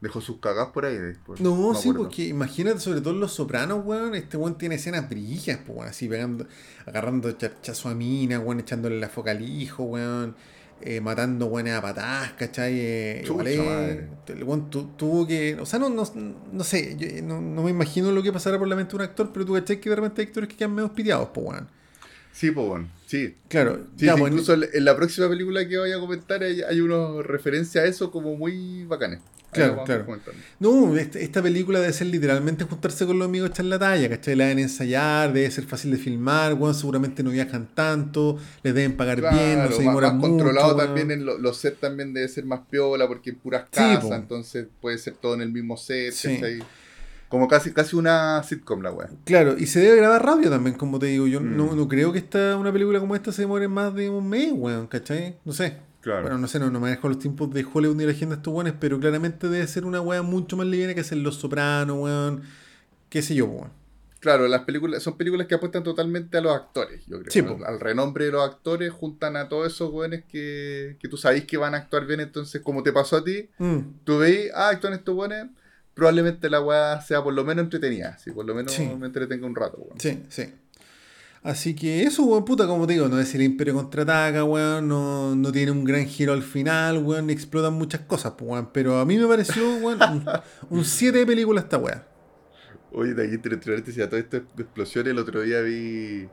dejó sus cagas por ahí después. No, sí, acuerdo. porque imagínate, sobre todo en Los Sopranos, weón, este weón tiene escenas brillas, pues, weón, así pegando, agarrando charchazo a mina, weón, echándole la foca al hijo, weón, eh, matando weones a patadas, ¿cachai? Eh, Chucha es- madre. el weón tu- tuvo que, o sea, no, no, no sé, yo eh, no, no me imagino lo que pasará por la mente de un actor, pero tú cachai que de repente hay actores que quedan medio piteados, pues, weón. Sí, pues bueno, sí. Claro, Sí, ya, sí, bueno, incluso en la próxima película que voy a comentar hay, hay unas referencias a eso como muy bacanes. Claro, claro. No, esta, esta película debe ser literalmente juntarse con los amigos, echar la talla, ¿cachai? La deben ensayar, debe ser fácil de filmar, weón, seguramente no viajan tanto, les deben pagar bien, no se demoran más mucho. controlado también en lo- los sets también debe ser más piola porque en puras casas, entonces puede ser todo en el mismo set, Sí. ¿cachai? Como casi, casi una sitcom la weá. Claro, y se debe grabar rápido también, como te digo. Yo Mm. no, no creo que esta, una película como esta se demore más de un mes, weón, ¿cachai? No sé. Claro. Bueno, no sé, no, no manejo los tiempos de Hollywood ni la agenda de estos weones, pero claramente debe ser una weá mucho más liviana que hacer Los Sopranos, weón. Qué sé yo, weón. Claro, las películas son películas que apuestan totalmente a los actores, yo creo. Sí, al, al renombre de los actores, juntan a todos esos weones que, que tú sabes que van a actuar bien, entonces como te pasó a ti, Mm, tú veis, ah, actúan estos weones, probablemente la weá sea por lo menos entretenida, si por lo menos Sí. me entretenga un rato, weón. Sí, sí. Así que eso, weón, puta, como te digo, no es el Imperio contraataca, weón, no, no tiene un gran giro al final, weón, explotan muchas cosas, pues, weón. Pero a mí me pareció, weón, un 7 de película esta weá. Oye, de aquí entre paréntesis, a todo esto de explosiones, el otro día vi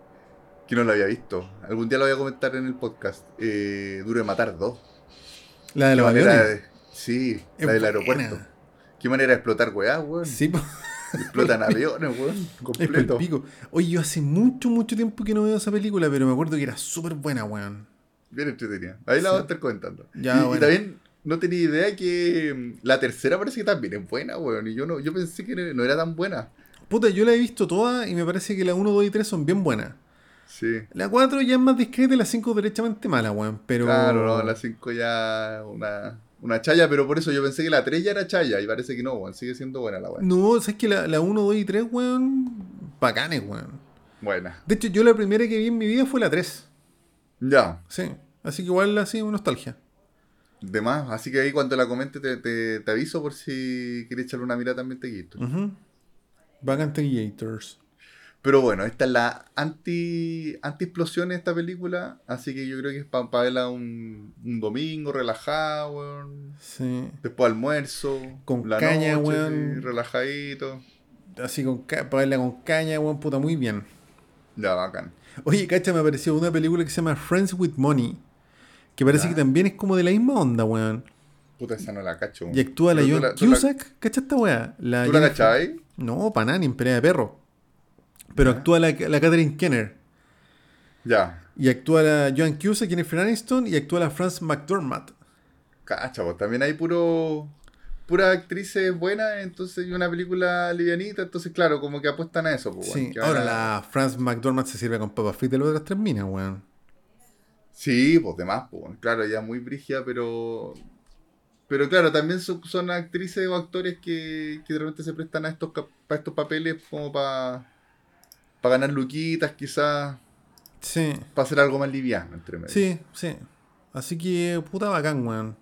que no lo había visto. Algún día lo voy a comentar en el podcast. Eh, Duro de Matar 2. La de los manera de- Sí, Es la del buena. aeropuerto. Qué manera de explotar weá, weón. Sí, po. Explotan aviones, weón. Completo. pico. Oye, yo hace mucho, mucho tiempo que no veo esa película, pero me acuerdo que era súper buena, weón. Bien entretenida. Ahí la Sí. voy a estar comentando. Ya, y, y también no tenía idea que mm, la tercera parece que también es buena, weón. Y yo no, yo pensé que no era tan buena. Puta, yo la he visto toda y me parece que la 1, 2 y 3 son bien buenas. Sí. La 4 ya es más discreta y la 5 derechamente mala, weón. Pero. Claro, no, la 5 ya una Una chaya, pero por eso yo pensé que la 3 ya era chaya y parece que no, weón. Sigue siendo buena la weón. No, sabes que la, la 1, 2 y 3, weón, bacanes, weón. Buena. De hecho, yo la primera que vi en mi vida fue la 3. Ya. Sí. Así que igual así, nostalgia. De más. Así que ahí cuando la comente te, te, te aviso por si quieres echarle una mirada también te quito. Ujú. Bacán Creators. Pero bueno, esta es la anti, anti explosión de esta película. Así que yo creo que es para verla un, un domingo, relajado, weón. Sí. Después almuerzo. Con la caña, noche, weón. sí, relajadito. Así con para verla con caña, weón, puta, muy bien. Ya, bacán. Oye, cacha, me apareció una película que se llama Friends with Money. Que parece Ya. que también es como de la misma onda, weón. Puta, esa no la cacho. Y actúa la Joan tú la- la- Cusack. ¿Cacha esta weá? La ¿Tú la Jennifer- cachai? No, para nada, ni en pelea de perro. Pero Ya. actúa la, la Catherine Kenner. Ya. Y actúa la Joan Cusack, Jennifer Aniston. Y actúa la France McDormand. Cacha, pues también hay puro. Pura actrices buenas, entonces, y una película livianita, entonces, claro, como que apuestan a eso. Pues, Sí, ahora la France McDormand se sirve con papas fritas de las otras tres minas, weón. Sí, pues demás, pues, claro, ella es muy brígida, pero. Pero claro, también son, son actrices o actores que, que de repente se prestan a estos, para estos papeles como para para ganar luquitas, quizás, Sí, para hacer algo más liviano entre medio. sí, sí. Así que, puta bacán, weón.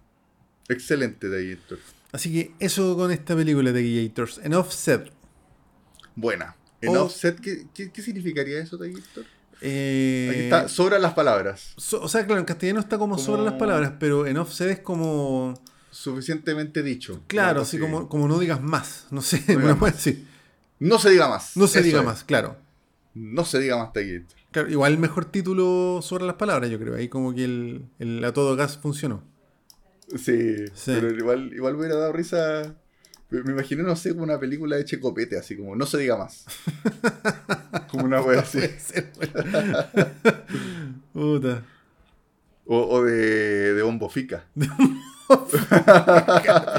Excelente de Héctor. Así que eso con esta película de Gators. En Offset. Buena. En O- offset, ¿qué, qué, qué significaría eso de Héctor? Eh, Aquí está, sobran las palabras. so- o sea, claro, en castellano está como, Como- sobre las palabras, pero en Offset es como. Suficientemente dicho. Claro, así como, como no digas más. No sé, digas una más. así. No se diga más. No se Eso diga es. más, claro. No se diga más Héctor. Claro, Igual el mejor título sobre las palabras, yo creo. Ahí como que el, el a todo gas funcionó. Sí, Sí. pero igual, igual hubiera dado risa. Me imaginé, no sé, como una película de Checopete, así como, no se diga más. como una wea así. Puta. O, o de, de Bombo Fica. La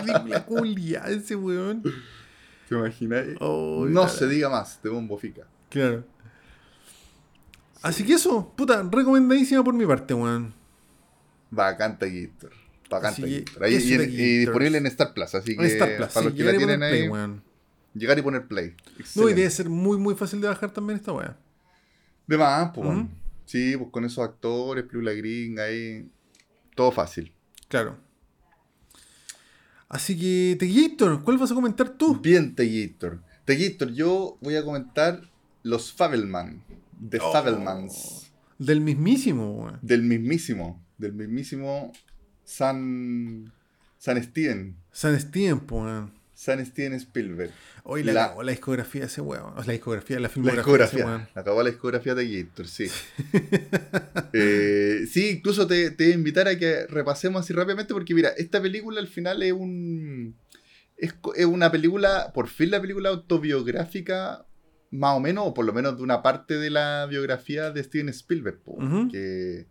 película culia, ese weón. ¿Te imaginas? Oh, no cara. se diga más, de Bombo Fica. Claro. Así que eso, puta, recomendadísima por mi parte, weón. Gator. Ahí- eso y, y disponible en Star Plus, así que En Star Plus, para sí, los que la tienen play, ahí, weón. llegar y poner play. No, y debe ser muy, muy fácil de bajar también esta weá. De más, pues. Sí, pues con esos actores, gringa ahí. Todo fácil. Claro. Así que, Teguitor, ¿cuál vas a comentar tú? Bien, Tegitor. Tegitor, yo voy a comentar los Fabelman. The Oh. Del mismísimo, weón. Del mismísimo. Del mismísimo San. San Steven. San Steven, weón. San Steven Spielberg. Hoy la, La- cagó la discografía de ese weón. O sea, la discografía, la La filmografía de ese discografía. weón. Acabó la discografía de Gator, sí. Eh, sí, incluso te, te voy a invitar a que repasemos así rápidamente, porque mira, esta película al final es un. Es, es una película, por fin la película autobiográfica, más o menos, o por lo menos de una parte de la biografía de Steven Spielberg, po, que,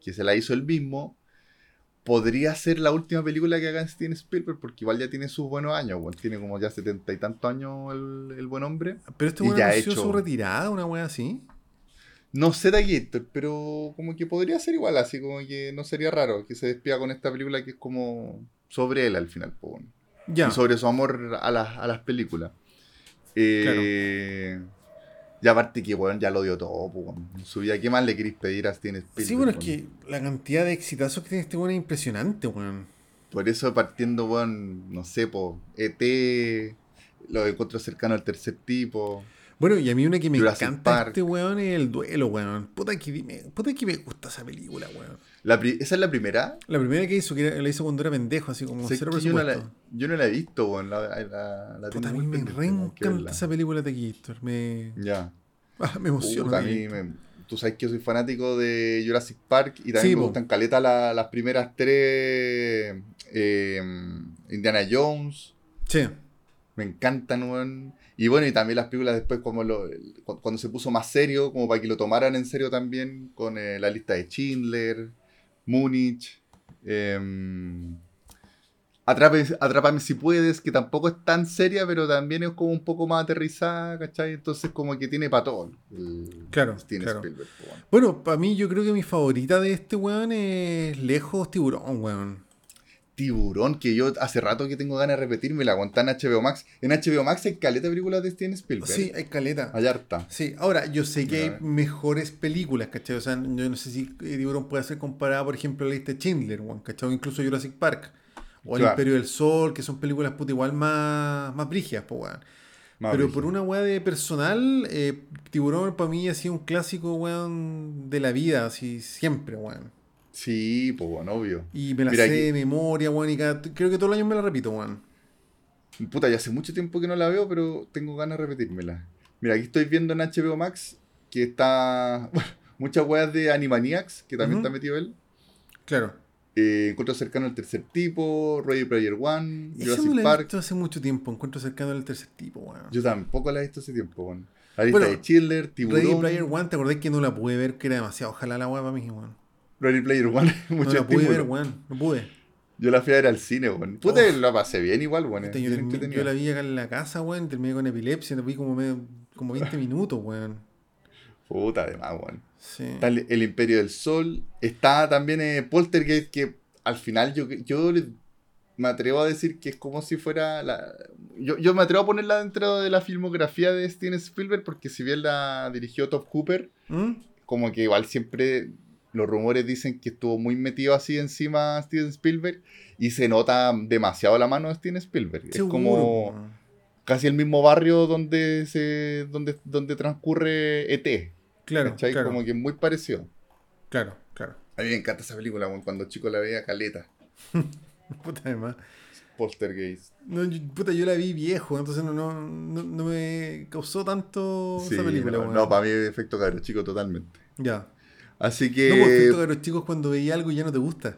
que se la hizo él mismo. Podría ser la última película que haga Steven Spielberg, porque igual ya tiene sus buenos años, weón. tiene como ya setenta y tantos años el, el buen hombre. Pero este ya ha anunció hecho- su retirada, una weá así. No sé de pero como que podría ser igual, así como que no sería raro que se despida con esta película que es como sobre él al final, po, bueno. Ya. y sobre su amor a las, a las películas. Eh, Y aparte que, bueno, ya lo dio todo, bueno. en su vida. ¿Qué más le queréis pedir a Steven Spielberg? Sí, bueno, es que la cantidad de exitazos que tiene este weón es impresionante, weón. Por eso partiendo, bueno, no sé, po, ET, los encuentros cercanos al tercer tipo. Bueno, y a mí una que me Jurassic encanta Park. este weón es el duelo, weón. Puta que, me, puta que me gusta esa película, weón. La pri- ¿Esa es la primera? La primera que hizo, que la hizo cuando era pendejo, así como cero yo, no la, yo no la he visto, bueno, la, la, la Puta, tengo a muy mí me reencanta esa película de Gator. Me, Ya. ah, me emociona. Puta, a de mí Gator. me- tú sabes que yo soy fanático de Jurassic Park y también Sí, me po. gustan caleta la- las primeras tres eh, Indiana Jones. Sí. Me encantan, weón. Y bueno, y también las películas después como lo- cu- cuando se puso más serio, como para que lo tomaran en serio también, con eh, la lista de Schindler, Múnich, em, Atrápame, si puedes, que tampoco es tan seria, pero también es como un poco más aterrizada, ¿cachai? Entonces como que tiene patón. el Claro, claro. Spielberg, weón. Bueno, para mí yo creo que mi favorita de este weón es lejos tiburón, weón. Tiburón, que yo hace rato que tengo ganas de repetirme, la aguanté en HBO Max. En HBO Max hay caleta de películas de Steven Spielberg. Sí, hay caleta. Hay harta. Sí, ahora yo sé que hay mejores películas, ¿cachai? O sea, yo no sé si Tiburón puede ser comparada, por ejemplo, a la lista de Schindler, ¿cachai? O incluso Jurassic Park. O El Claro. Imperio del Sol, que son películas puta igual más, más brígidas, pues, weón. Más Pero por una weá de personal, eh, Tiburón para mí ha sido un clásico, weón, de la vida, así siempre, weón. Sí, pues bueno, obvio. Y me la Mira sé aquí. de memoria, weón, y cada- creo que todos los años me la repito, weón. Puta, ya hace mucho tiempo que no la veo, pero tengo ganas de repetírmela. Mira, aquí estoy viendo en HBO Max que está muchas weas de Animaniacs, que también está metido él. Claro. Eh, Encuentro cercano al tercer tipo, Ready Player One, Eso no Jurassic lo he Park. visto hace mucho tiempo, encuentro cercano al tercer tipo, weón. Yo tampoco la he visto hace tiempo, weón. La lista Bueno, de Chiller, Tiburón. Ready Player One, ¿te acordás que no la pude ver? Que era demasiado ojalá la weá para mí, weón. Ready Player One, No mucho la pude ver, weón. No pude. Yo la fui a ver al cine, weón. Puta, Oh. la pasé bien igual, weón. Yo, entretenida. yo la vi acá en la casa, weón. Terminé con epilepsia. La vi como, medio- como 20 minutos, weón. Puta, además, weón. Sí. Está el, el Imperio del Sol. Está también eh, Poltergeist, que al final yo, yo me atrevo a decir que es como si fuera la... Yo, yo me atrevo a ponerla dentro de la filmografía de Steven Spielberg, porque si bien la dirigió Top Cooper, ¿Mm? como que igual siempre los rumores dicen que estuvo muy metido así encima Steven Spielberg y se nota demasiado la mano de Steven Spielberg. es Seguro, como weón. casi el mismo barrio donde se donde, donde transcurre ET. Claro, ¿cachai? claro, Como que muy parecido. claro, claro. A mí me encanta esa película, cuando chico la veía caleta. Puta, además. Poltergeist. No, yo, puta, yo la vi viejo, entonces no, no, no, no me causó tanto Sí, esa película, no, no, para mí efecto cabro chico totalmente. Ya. Así No, que por efecto de los chicos cuando veía algo y ya no te gusta.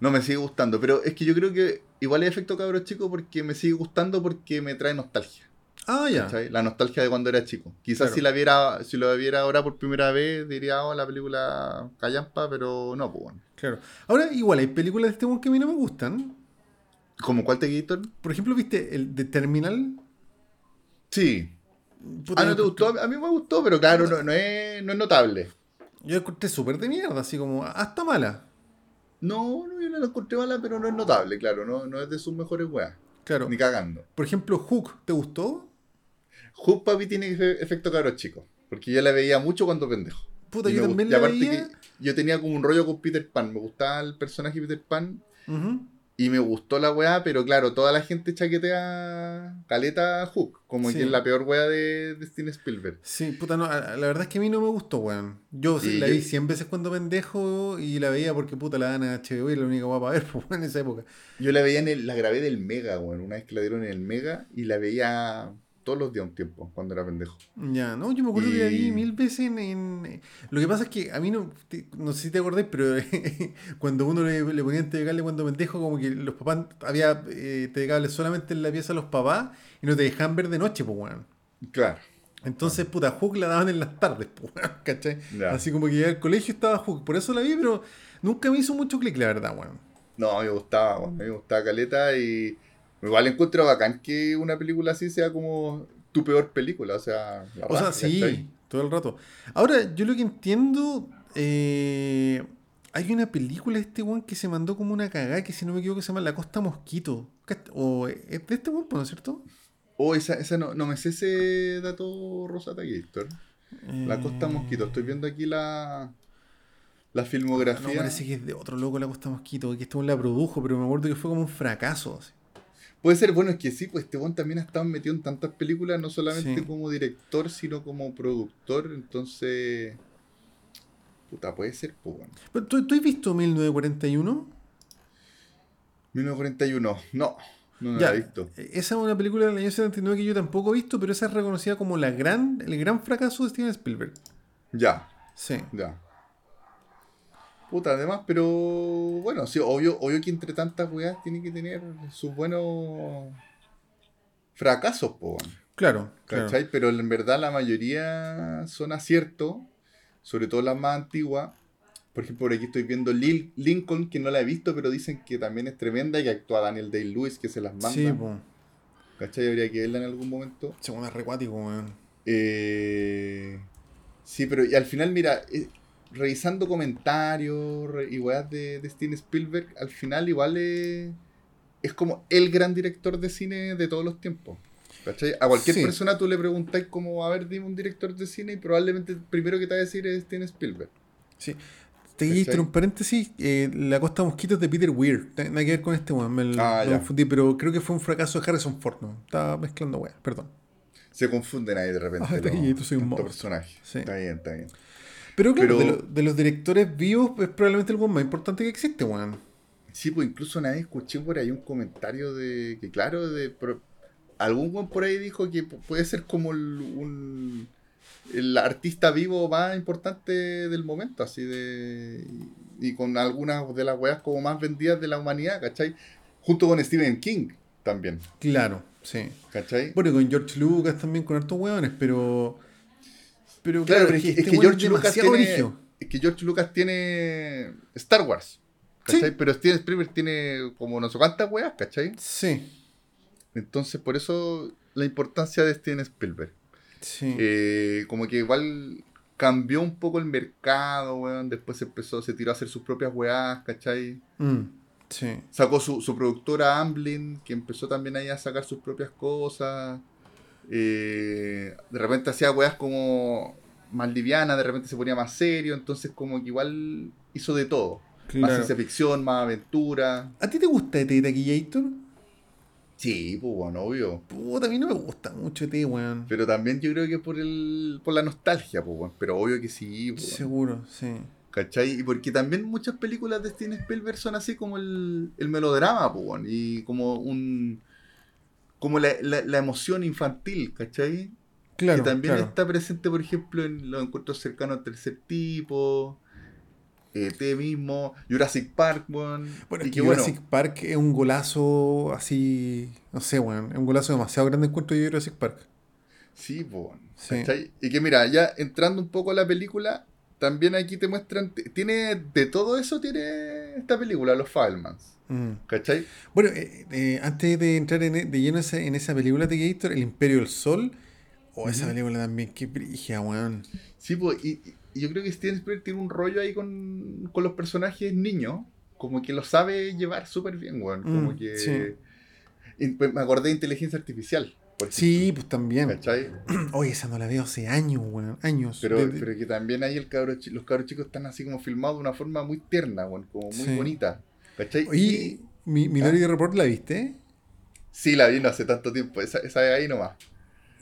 no me sigue gustando, pero es que yo creo que igual es efecto cabro chico porque me sigue gustando porque me trae nostalgia. Ah, ya. La nostalgia de cuando era chico. Quizás Claro. si la viera, si lo viera ahora por primera vez, diría, oh, la película Callampa, pero no, pues bueno. Claro. Ahora, igual, hay películas de este weón que a mí no me gustan. ¿Como cuál te Gator? Por ejemplo, ¿viste el de Terminal? Sí. Puta, Ah, ¿no te gustó? A mí me gustó, pero claro, no, no es, no es notable. Yo la encontré súper de mierda, así como hasta mala. No, no, yo no la encontré mala, pero no es notable, claro. No, no es de sus mejores weas. Claro. Ni cagando. Por ejemplo, Hook, ¿te gustó? Hook Papi tiene efe- efecto cabros chico. Porque yo la veía mucho cuando pendejo. Puta, Y yo también la aparte veía. que yo tenía como un rollo con Peter Pan. Me gustaba el personaje Peter Pan. Ujú. Y me gustó la weá, pero claro, toda la gente chaquetea caleta Hook. Como Sí. que es la peor weá de, de Steven Spielberg. Sí, puta, no, la verdad es que a mí no me gustó, weón. Yo sí la vi 100 veces cuando pendejo y la veía porque puta la dan a HBO y la única guapa a ver, pues, weón, en esa época. Yo la veía en el, la grabé del Mega, weón. Una vez que la dieron en el Mega y la veía todos los días un tiempo, cuando era pendejo. Ya, no, yo me acuerdo que la vi Y- mil veces en, en- Lo que pasa es que a mí no. te- no sé si te acordás, pero cuando uno le, le ponían TVCable cuando pendejo, como que los papás. Había eh, solamente en la pieza de los papás y no te dejaban ver de noche, pues, weón. Claro. Entonces, puta, Hook la daban en las tardes, pues, weón, ¿cachai? Ya. Así como que ya al colegio estaba Hook. Por eso la vi, pero nunca me hizo mucho clic, la verdad, weón. No, a mí me gustaba, weón. A mí me gustaba caleta y igual encuentro bacán que una película así sea como tu peor película. O sea, la O sea, sí, todo el rato. Ahora, yo lo que entiendo, eh, hay una película de este weón que se mandó como una cagada, que si no me equivoco se llama La Costa Mosquito. O es de este weón, ¿no es cierto? Oh, esa, esa no, no me sé ese dato Rosata Gator. La Costa Eh, Mosquito. Estoy viendo aquí la, la No, filmografía. parece que es de otro loco La Costa Mosquito, que este la produjo, pero me acuerdo que fue como un fracaso. así. Puede ser, bueno, es que sí, pues este también ha estado metido en tantas películas, no solamente Sí. como director, sino como productor. Entonces. Puta, puede ser, pues bueno. Pero, ¿tú, tú has visto 1941? 1941. No, no, no Ya, la he visto. Esa es una película del año 79 que yo tampoco he visto, pero esa es reconocida como la gran, el gran fracaso de Steven Spielberg. Ya, Sí. ya. Puta, además, pero bueno, sí, obvio, obvio que entre tantas weas tiene que tener sus buenos fracasos, po. Claro, claro. ¿Cachai? Pero en verdad la mayoría son aciertos, sobre todo las más antiguas. Por ejemplo, por aquí estoy viendo Lil- Lincoln, que no la he visto, pero dicen que también es tremenda y que actúa Daniel Day-Lewis, que se las manda. Sí, pues. ¿Cachai? Habría que verla en algún momento. Segunda recuático, weón. Eh, sí, pero y al final, mira, eh, revisando comentarios y weas de, de Steven Spielberg, al final igual es, es como el gran director de cine de todos los tiempos. ¿Cachai? A cualquier Sí. persona tú le preguntáis como, a ver, dime un director de cine y probablemente el primero que te va a decir es Steven Spielberg. Sí. Te ¿Cachai? un paréntesis. eh, la Costa Mosquitos de Peter Weir. Nada que ver con este weón. Me, Ah, me confundí, pero creo que fue un fracaso de Harrison Ford. ¿no? Estaba mezclando weón. Perdón. Se confunden ahí de repente. Ah, está bien, tú soy un personajes. Sí. Está bien, está bien. Pero claro, Pero- de, lo- de los directores vivos es probablemente el más importante que existe, weón. Sí, pues incluso una vez escuché por ahí un comentario de que, claro, de pro- algún buen por ahí dijo que pu- puede ser como el, un, el artista vivo más importante del momento, así de. Y, y con algunas de las weas como más vendidas de la humanidad, ¿cachai? Junto con Stephen King también, Claro, sí. ¿cachai? Bueno, y con George Lucas también, con hartos weones, pero. Pero claro, es que, es que weón George Lucas tiene. Es que George Lucas tiene Star Wars. ¿Cachai? Sí. Pero Steven Spielberg tiene como no sé cuántas weas, ¿cachai? Sí, Entonces, por eso la importancia de Steven Spielberg. sí. Eh, como que igual cambió un poco el mercado, weón. Después se empezó, se tiró a hacer sus propias weás, ¿cachai? Mm, sí. Sacó su, su productora Amblin, que empezó también ahí a sacar sus propias cosas. Eh, de repente hacía weas como más livianas, de repente se ponía más serio. Entonces, como que igual hizo de todo. Más ciencia ficción, más aventura. ¿A ti te gusta ET Taquillator? Sí, pues bueno, obvio. Puta, a mí no me gusta mucho ET, weón. Pero también yo creo que por el por la nostalgia, pues, weón. Pero obvio que sí, pues. Seguro, sí. ¿Cachai? Y porque también muchas películas de Steven Spielberg son así como el, el melodrama, pues, weón, y como un como la, la- la emoción infantil, ¿cachai? Claro, que también claro. está presente, por ejemplo, en los encuentros cercanos al tercer tipo, ET mismo, Jurassic Park, weón. Bueno, y que Jurassic Park es un golazo así, no sé, weón, es un golazo demasiado grande encuentro de Jurassic Park. Sí, weón, Sí. ¿cachai? Y que mira, ya entrando un poco a la película, también aquí te muestran, tiene, de todo eso tiene esta película, Los Fablemans, Mm. ¿cachai? Bueno, eh, eh, antes de entrar en, e- de lleno esa- en esa película de Gator, El Imperio del Sol, o esa Ujú. película también, qué brigia, weón. Sí, pues, y, y yo creo que Steven Spielberg tiene un rollo ahí con, con los personajes niños, como que lo sabe llevar súper bien, weón. Como Mm, que. sí. pues, me acordé de inteligencia artificial. Sí, pues también. ¿Cachai? Oye, esa no la veo hace años, weón, años. Pero, De- de- pero que también ahí el cabro, los cabros chicos están así como filmados de una forma muy tierna, weón, como muy Sí. bonita. ¿Cachai? Oye, Y- mi, ¿Ah? Minority Report la viste? sí, la vi no hace tanto tiempo, esa, esa de ahí nomás.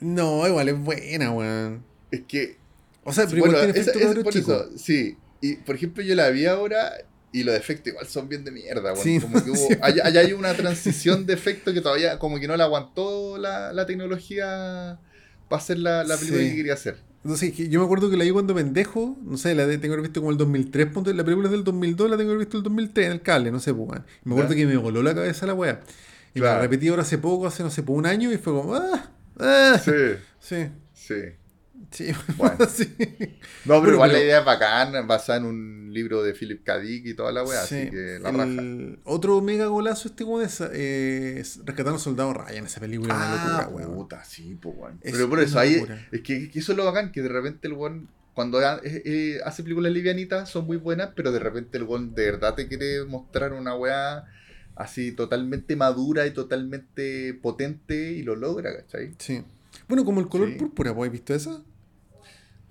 No, igual es buena, weón. Es que O sea, pero bueno, igual tiene esa- efecto esa- cabro por chico. eso, sí. Y por ejemplo, yo la vi ahora y los efectos igual son bien de mierda. Sí, como que hubo, sí. allá, allá hay una transición de efectos que todavía como que no la aguantó la, la tecnología para hacer la, la película Sí. que quería hacer. Entonces, yo me acuerdo que la vi cuando pendejo, no sé, la de- tengo que haber visto como el 2003, ponte- la película es del 2002, la tengo que haber visto el 2003 en el cable, no sé, pues, Me acuerdo que me voló la cabeza la weá. Y Claro. la repetí ahora hace poco, hace, no sé, por un año, y fue como, ah, ah. Sí, Sí, sí. Sí, Bueno. sí. No, pero Bueno, igual pero- la idea es bacán, basada en un libro de Philip K. Dick y toda la weá, Sí, así que la raja. el otro mega golazo este como es eh, es Rescatando al Soldado Ryan, esa película, una Ah, locura, weón. puta, sí, weón. Es Pero por eso, una ahí, es que, que eso es lo bacán, que de repente el weón, cuando eh, eh, hace películas livianitas, son muy buenas, pero de repente el weón de verdad te quiere mostrar una weá así totalmente madura y totalmente potente y lo logra, ¿cachai? Sí. Bueno, como el color Sí. púrpura, ¿vos has visto esa?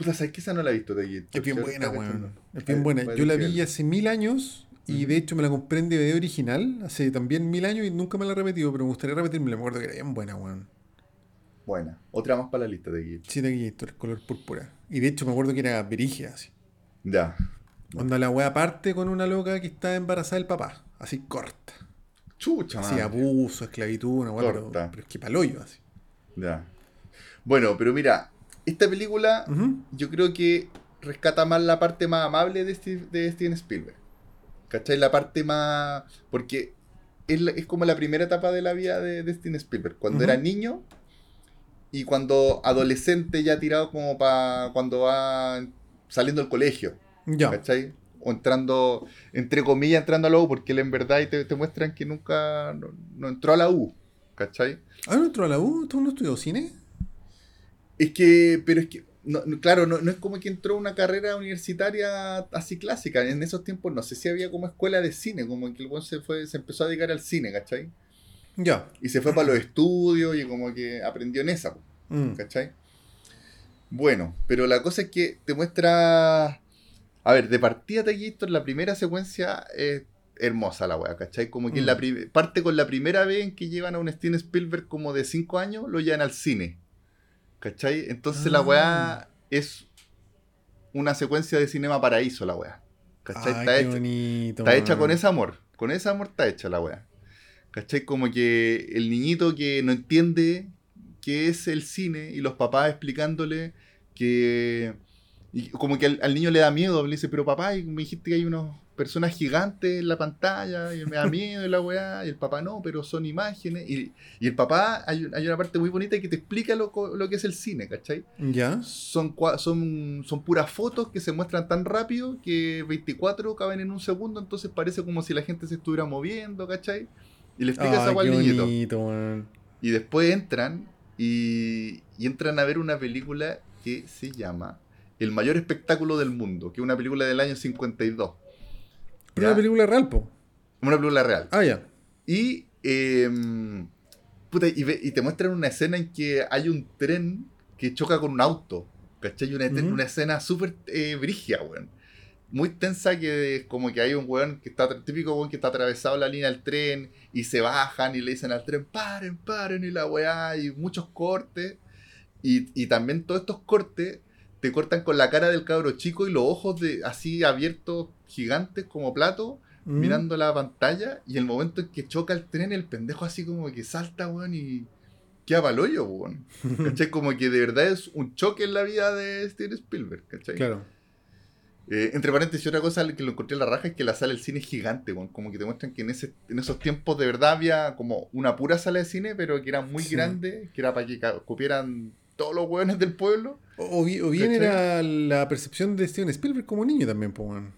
Puta, ¿sabes que esa no la he visto de allí? Es bien buena, weón. Es bien buena. Yo la vi hace mil años y de hecho me la compré en DVD original hace también mil años y nunca me la he repetido, pero me gustaría repetirme. Me acuerdo que era bien buena, weón. Buena. Otra más para la lista de allí. Sí, de aquí esto, el color púrpura. Y de hecho me acuerdo que era brígida, así. Ya. Cuando la wea parte con una loca que está embarazada del papá, así corta. Chucha, Así madre. abuso, esclavitud, una wea, pero, pero es que paloyo, así. Ya. Bueno, pero mira, esta película yo creo que rescata más la parte más amable de, Steve- de Steven Spielberg. ¿Cachai? La parte más... Porque es, la- es como la primera etapa de la vida de, de Steven Spielberg. Cuando era niño y cuando adolescente ya tirado como para cuando va saliendo del colegio. Ya. ¿Cachai? O entrando, entre comillas, entrando a la U, porque él en verdad y te, te muestran que nunca no, no entró a la U. ¿Cachai? ¿Ah, no entró a la U? ¿Tú no estudió cine? Es que, pero es que no, no, claro, no, no es como que entró una carrera universitaria así clásica. En esos tiempos no sé si había como escuela de cine, como que el weón se fue, se empezó a dedicar al cine, ¿cachai? Ya. Y se fue para los estudios y como que aprendió en esa, Mm. ¿cachai? Bueno, pero la cosa es que te muestra. A ver, de partida Taquito, la primera secuencia es hermosa la weá, ¿cachai? Como que Mm. la parte con la primera vez en que llevan a un Steven Spielberg como de 5 años, lo llevan al cine. ¿Cachai? Entonces la Ah. weá es una secuencia de cinema paraíso, la weá. ¿Cachai? Ay, está hecha, bonito. está hecha con ese amor. Con ese amor está hecha la weá. ¿Cachai? Como que el niñito que no entiende qué es el cine y los papás explicándole que. y como que al, al niño le da miedo, le dice, pero papá, y me dijiste que hay unas personas gigantes en la pantalla y me da miedo y la weá. Y el papá no, pero son imágenes. Y, y el papá, hay, hay una parte muy bonita que te explica lo, lo que es el cine, ¿cachai? Ya. Son, son, son puras fotos que se muestran tan rápido que 24 caben en un segundo, entonces parece como si la gente se estuviera moviendo, ¿cachai? Y le explica esa al niñito. bonito. Y después entran y, y entran a ver una película que se llama El mayor espectáculo del mundo, que es una película del año 52. Pero ¿Ya? una película real, po. Una película real. Ah, ya. Y, em, puta, y, ve- y te muestran una escena en que hay un tren que choca con un auto. ¿Cachai? Una, una escena súper eh, brigia, weón. Muy tensa que como que hay un weón que está, típico weón que está atravesado la línea del tren y se bajan y le dicen al tren, paren, paren, y la weá, y muchos cortes. Y, y también todos estos cortes te cortan con la cara del cabro chico y los ojos de así abiertos, gigantes como plato, Mm. mirando la pantalla y el momento en que choca el tren, el pendejo así como que salta, weón, y queda pa'l hoyo, weón. ¿Cachai? Como que de verdad es un choque en la vida de Steven Spielberg, ¿cachai? Claro. Eh, entre paréntesis, otra cosa que lo encontré en la raja es que la sala del cine es gigante, weón. Como que te muestran que en, ese, en esos tiempos de verdad había como una pura sala de cine, pero que era muy Sí. grande, que era para que cupieran todos los weones del pueblo. O, o bi- o bien ¿Cachai? era la percepción de Steven Spielberg como niño también, man.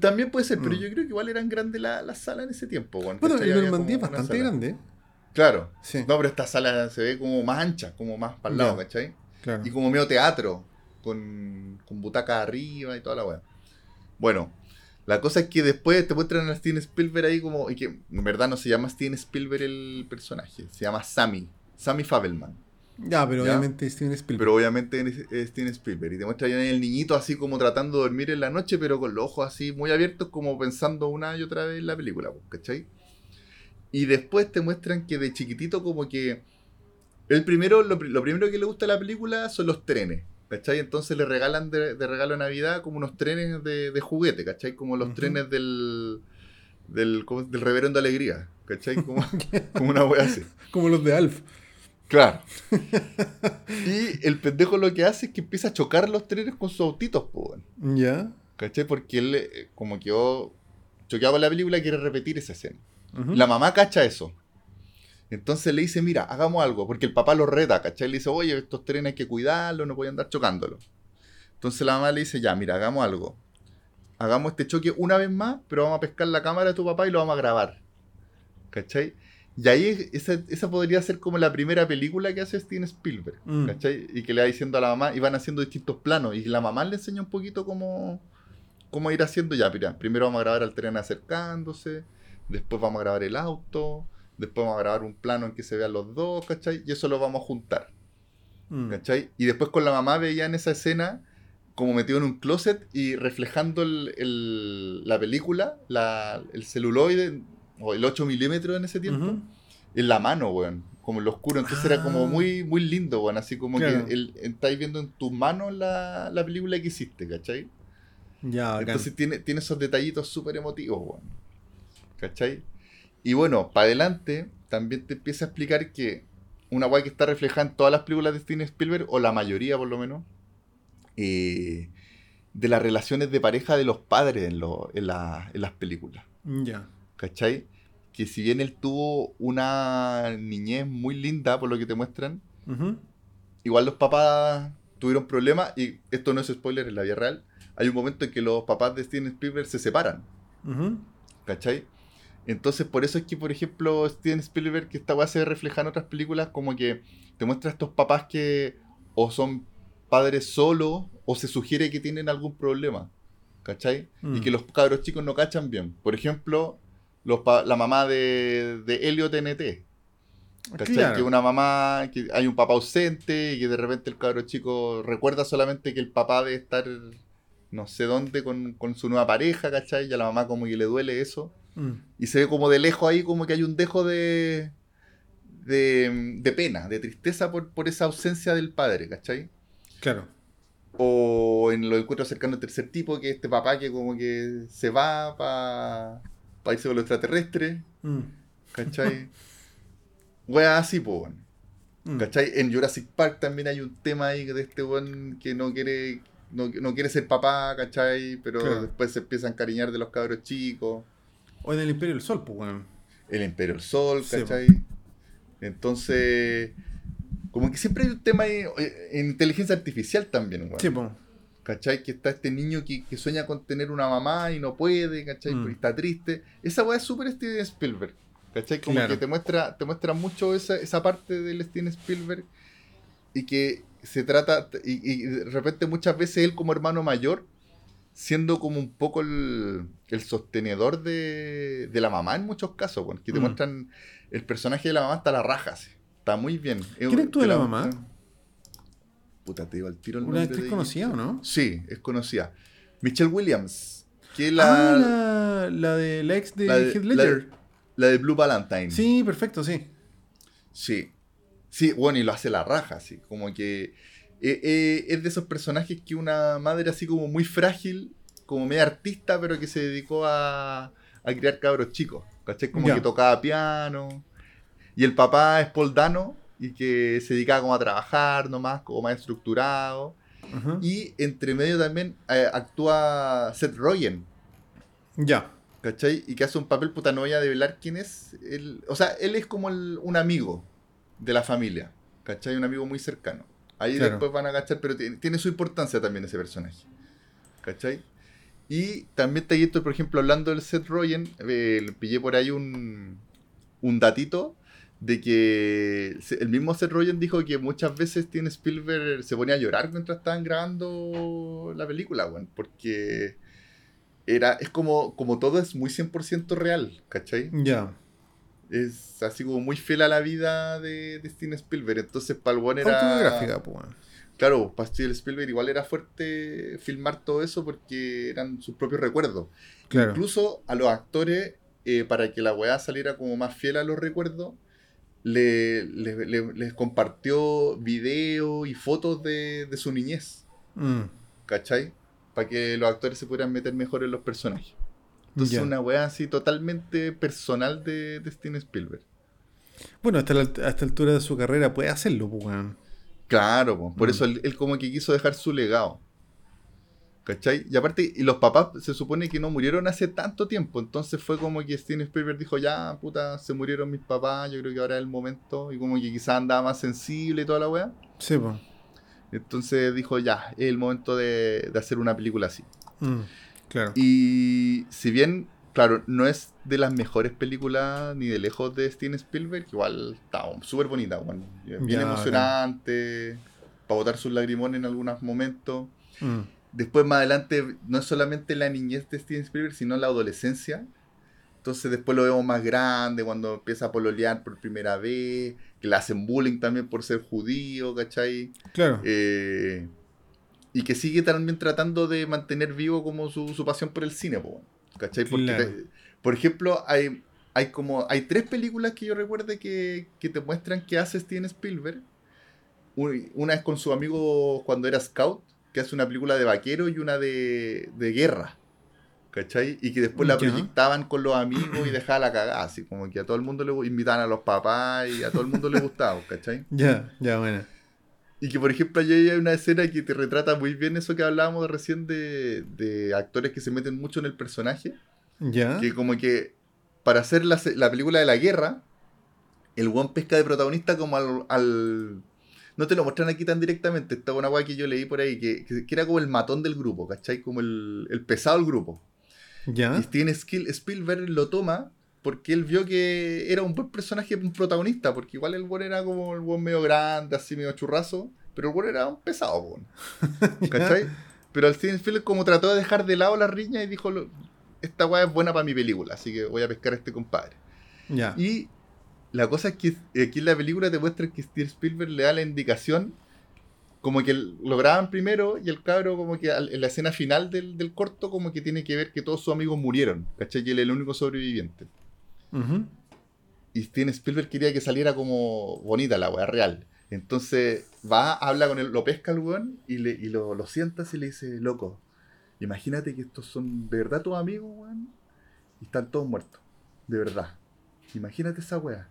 También puede ser, pero Mm. yo creo que igual eran grandes las la salas en ese tiempo. Bueno, el Había Normandía es bastante grande. Claro. Sí, No, pero esta sala se ve como más ancha, como más para el lado. ¿cachai? claro. Y como medio teatro, con, con butacas arriba y toda la weá. Bueno, la cosa es que después te muestran a Steven Spielberg ahí como. Y que en verdad no se llama Steven Spielberg el personaje, se llama Sammy. Sammy Fabelman. Ya, pero ¿Ya? obviamente Steven Spielberg. Pero obviamente es Steven Spielberg. Y te muestra ahí el niñito así como tratando de dormir en la noche, pero con los ojos así muy abiertos, como pensando una y otra vez en la película, pues, ¿cachai? Y después te muestran que de chiquitito como que... El primero, lo, lo primero que le gusta a la película son los trenes, ¿cachai? Entonces le regalan de, de regalo de Navidad como unos trenes de, de juguete, ¿cachai? Como los trenes del... Del, del reverendo alegría, ¿cachai? Como, como una wea así. Como los de Alf. Claro. y el pendejo lo que hace es que empieza a chocar los trenes con sus autitos, weón. Ya. ¿Cachai? Porque él, eh, como que yo choqueaba la película, quiere repetir esa escena. La mamá cacha eso. Entonces le dice, mira, hagamos algo, porque el papá lo reta, ¿cachai? Le dice, oye, estos trenes hay que cuidarlos, no pueden andar chocándolos. Entonces la mamá le dice, ya, mira, hagamos algo. Hagamos este choque una vez más, pero vamos a pescar la cámara de tu papá y lo vamos a grabar. ¿Cachai? Y ahí esa, esa podría ser como la primera película que hace Steven Spielberg. Mm. ¿Cachai? Y que le va diciendo a la mamá, y van haciendo distintos planos. Y la mamá le enseña un poquito cómo, cómo ir haciendo ya. Mira, primero vamos a grabar al tren acercándose, después vamos a grabar el auto, después vamos a grabar un plano en que se vean los dos, ¿cachai? Y eso lo vamos a juntar. Mm. ¿Cachai? Y después con la mamá veía en esa escena como metido en un closet y reflejando el- el- la película, la- el celuloide, o el 8 milímetros en ese tiempo, en la mano, weón. Como en lo oscuro. Entonces era como Ah. muy, muy lindo, weón. Así como Claro. que el, estáis viendo en tus manos la, la película que hiciste, ¿cachai? Ya, bacán. Entonces tiene, tiene esos detallitos súper emotivos, weón. ¿Cachai? Y bueno, para adelante también te empieza a explicar que una guay que está reflejada en todas las películas de Steven Spielberg, o la mayoría por lo menos, eh, de las relaciones de pareja de los padres en, lo- en, la- en las películas. Ya. ¿Cachai? Que si bien él tuvo una niñez muy linda, por lo que te muestran, igual los papás tuvieron problemas, y esto no es spoiler en la vida real, hay un momento en que los papás de Steven Spielberg se separan. ¿Cachai? Entonces, por eso es que, por ejemplo, Steven Spielberg, que esta weá se refleja en otras películas, como que te muestra a estos papás que o son padres solos o se sugiere que tienen algún problema. ¿Cachai? Mm. Y que los cabros chicos no cachan bien. Por ejemplo, los pa- la mamá de, de Helio TNT. ¿Cachai? Claro. Que una mamá, que hay un papá ausente y que de repente el cabro chico recuerda solamente que el papá debe estar no sé dónde con, con su nueva pareja, ¿cachai? Y a la mamá como que le duele eso. Mm. Y se ve como de lejos ahí como que hay un dejo de, de, de pena, de tristeza por, por esa ausencia del padre, ¿cachai? Claro. O en los encuentros cercanos del tercer tipo, que este papá que como que se va para irse con los extraterrestres, Mm. ¿cachai? Wea así, po, weón. Mm. ¿Cachai? En Jurassic Park también hay un tema ahí de este weón que no quiere, no, no quiere ser papá, ¿cachai? Pero Claro. después se empieza a encariñar de los cabros chicos. O en el Imperio del Sol, pues, weón. El Imperio del Sol, Sí, ¿cachai? Entonces, como que siempre hay un tema ahí, eh, en inteligencia artificial también, weón. Sí, pues. ¿Cachai? Que está este niño que, que sueña con tener una mamá y no puede, ¿cachai? Mm. Y está triste. Esa weá es súper Steven Spielberg. ¿Cachai? Como Claro. que te muestra, te muestra mucho esa, esa parte del Steven Spielberg y que se trata, y, y de repente muchas veces él como hermano mayor, siendo como un poco el, el sostenedor de, de la mamá en muchos casos, weón, que te Mm. muestran el personaje de la mamá hasta la raja, así. está muy bien. ¿Quién actúa de la mamá? Puta, te digo al tiro el Una actriz de conocida. ¿o no? Sí, es conocida. Michelle Williams, que es la, Ah, la, la de la ex de la de- Heath la Ledger. la de Blue Valentine. Sí, perfecto, sí. Sí. Sí, bueno, y lo hace la raja, así. Como que eh, eh, es de esos personajes que una madre así como muy frágil, como media artista, pero que se dedicó a, a criar cabros chicos. ¿Cachai? Como que tocaba piano. Y el papá es Paul Dano, y que se dedicaba como a trabajar nomás, como más estructurado. Y entre medio también eh, actúa Seth Rogen, Ya. ¿cachai? Y que hace un papel, puta, no voy a develar quién es. Él, o sea, él es como el- un amigo de la familia, ¿cachai? Un amigo muy cercano. Ahí Claro. después van a cachar, pero tiene, su importancia también ese personaje, ¿cachai? Y también te estoy, por ejemplo, hablando del Seth Rogen, eh, le pillé por ahí un, un datito de que el mismo Seth Rogen dijo que muchas veces Steven Spielberg se ponía a llorar mientras estaban grabando la película, weón, porque era, es como, como todo es muy 100% real, ¿cachai? Ya. Es así como muy fiel a la vida de, de Steven Spielberg, entonces para el era... Autobiográfica, pues. Claro, para Steven Spielberg igual era fuerte filmar todo eso porque eran sus propios recuerdos. Claro. Incluso a los actores, eh, para que la weá saliera como más fiel a los recuerdos, le, le- le- les compartió videos y fotos de, de su niñez, Mm. ¿cachai? Para que los actores se pudieran meter mejor en los personajes. Entonces, una weá así totalmente personal de, de Steven Spielberg. Bueno, hasta la, hasta altura de su carrera puede hacerlo, pues, weón. Claro, po, por Mm. eso él, él como que quiso dejar su legado. ¿Cachai? Y aparte, y los papás se supone que no murieron hace tanto tiempo, entonces fue como que Steven Spielberg dijo, ya, puta, se murieron mis papás, yo creo que ahora es el momento, y como que quizás andaba más sensible y toda la weá. Sí, pues. Entonces dijo, ya, es el momento de, de hacer una película así. Mm. Claro. Y si bien, claro, no es de las mejores películas ni de lejos de Steven Spielberg, igual está súper bonita, bueno, bien Ya, emocionante, para botar sus lagrimones en algunos momentos. Mm. Después, más adelante, no es solamente la niñez de Steven Spielberg, sino la adolescencia. Entonces, después lo vemos más grande, cuando empieza a pololear por primera vez, que le hacen bullying también por ser judío, ¿cachai? Claro. Eh, y que sigue también tratando de mantener vivo como su, su pasión por el cine, po, ¿cachai? Porque, Claro. por ejemplo, hay, hay como hay tres películas que yo recuerde que, que te muestran que hace Steven Spielberg. Una es con su amigo cuando era scout, que hace una película de vaquero y una de, de guerra. ¿Cachai? Y que después la proyectaban con los amigos y dejaba la cagada, así como que a todo el mundo le invitaban a los papás y a todo el mundo le gustaba, ¿cachai? Ya, ya, bueno. Y que, por ejemplo, ahí hay una escena que te retrata muy bien eso que hablábamos recién de, de actores que se meten mucho en el personaje. Ya. Que como que para hacer la, la película de la guerra, el buen pesca de protagonista como al, al- No te lo muestran aquí tan directamente. Esta una weá que yo leí por ahí, que, que- que era como el matón del grupo, ¿cachai? Como el, el pesado del grupo. Ya. Y Steven Spielberg lo toma porque él vio que era un buen personaje, un protagonista, porque igual el buen era como el buen medio grande, así medio churrazo, Pero el weón era un pesado, weón. ¿Cachai? Pero al Steven Spielberg como trató de dejar de lado la riña y dijo, esta weá es buena para mi película, así que voy a pescar a este compadre. Ya. Y la cosa es que aquí en la película te muestra que Steven Spielberg le da la indicación como que lo graban primero y el cabro como que en la escena final del, del corto como que tiene que ver que todos sus amigos murieron, ¿cachai? Que él es el único sobreviviente. Y Steven Spielberg quería que saliera como bonita la weá real. Entonces va, habla con él, lo pesca el weón y, le, y lo, lo sienta y le dice, loco, imagínate que estos son de verdad tus amigos, weón, y están todos muertos, de verdad. Imagínate esa weá.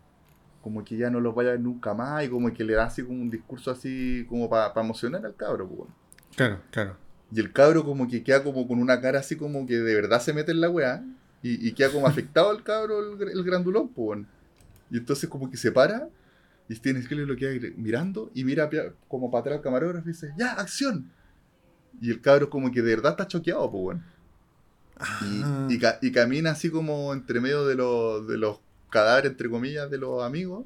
Como que ya no los vaya a ver nunca más y como que le da así como un discurso así como para emocionar al cabro, pues, weón. Claro, claro. Y el cabro como que queda como con una cara así como que de verdad se mete en la weá. Y, y queda como afectado el cabro, el, el grandulón, pues, weón. Y entonces como que se para. Y Steven Spielberg lo queda mirando. Y mira como para atrás al camarógrafo y dice, ¡Ya, acción! Y el cabro como que de verdad está choqueado, pues, weón. Y, Ah. y ca- y camina así como entre medio de los, de los cadáveres, entre comillas, de los amigos.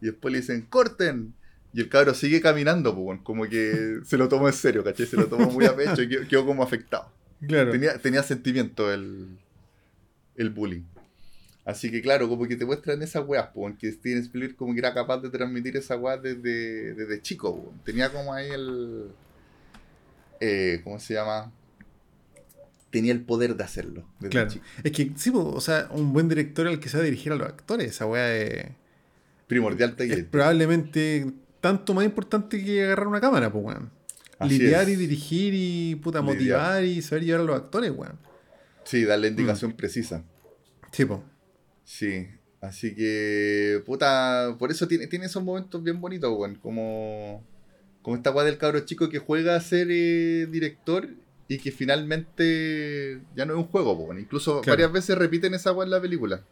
Y después le dicen, ¡corten! Y el cabro sigue caminando, pues. Como que se lo tomó en serio, ¿cachai? Se lo tomó muy a pecho y quedó, quedó como afectado. Claro. Tenía, tenía sentimiento el, el bullying. Así que claro, como que te muestran esas weas, pues, que Steven Spielberg como que era capaz de transmitir esa wea desde, desde chico, po. Tenía como ahí el... eh, ¿Cómo se llama? Tenía el poder de hacerlo. Claro. Es que, sí, o sea, un buen director al que se va a dirigir a los actores. Esa weá es, Primordial es taller. probablemente tanto más importante que agarrar una cámara, pues, weón. Lidiar es. y dirigir y puta Lidiar. motivar y saber llevar a los actores, weón. Sí, darle Mm. indicación precisa. Sí, po. Sí, así que, puta, por eso tiene, tiene esos momentos bien bonitos, weón. Como, como esta weá del cabro chico que juega a ser eh, director y que finalmente ya no es un juego, weón. Incluso Claro. varias veces repiten esa weá en la película.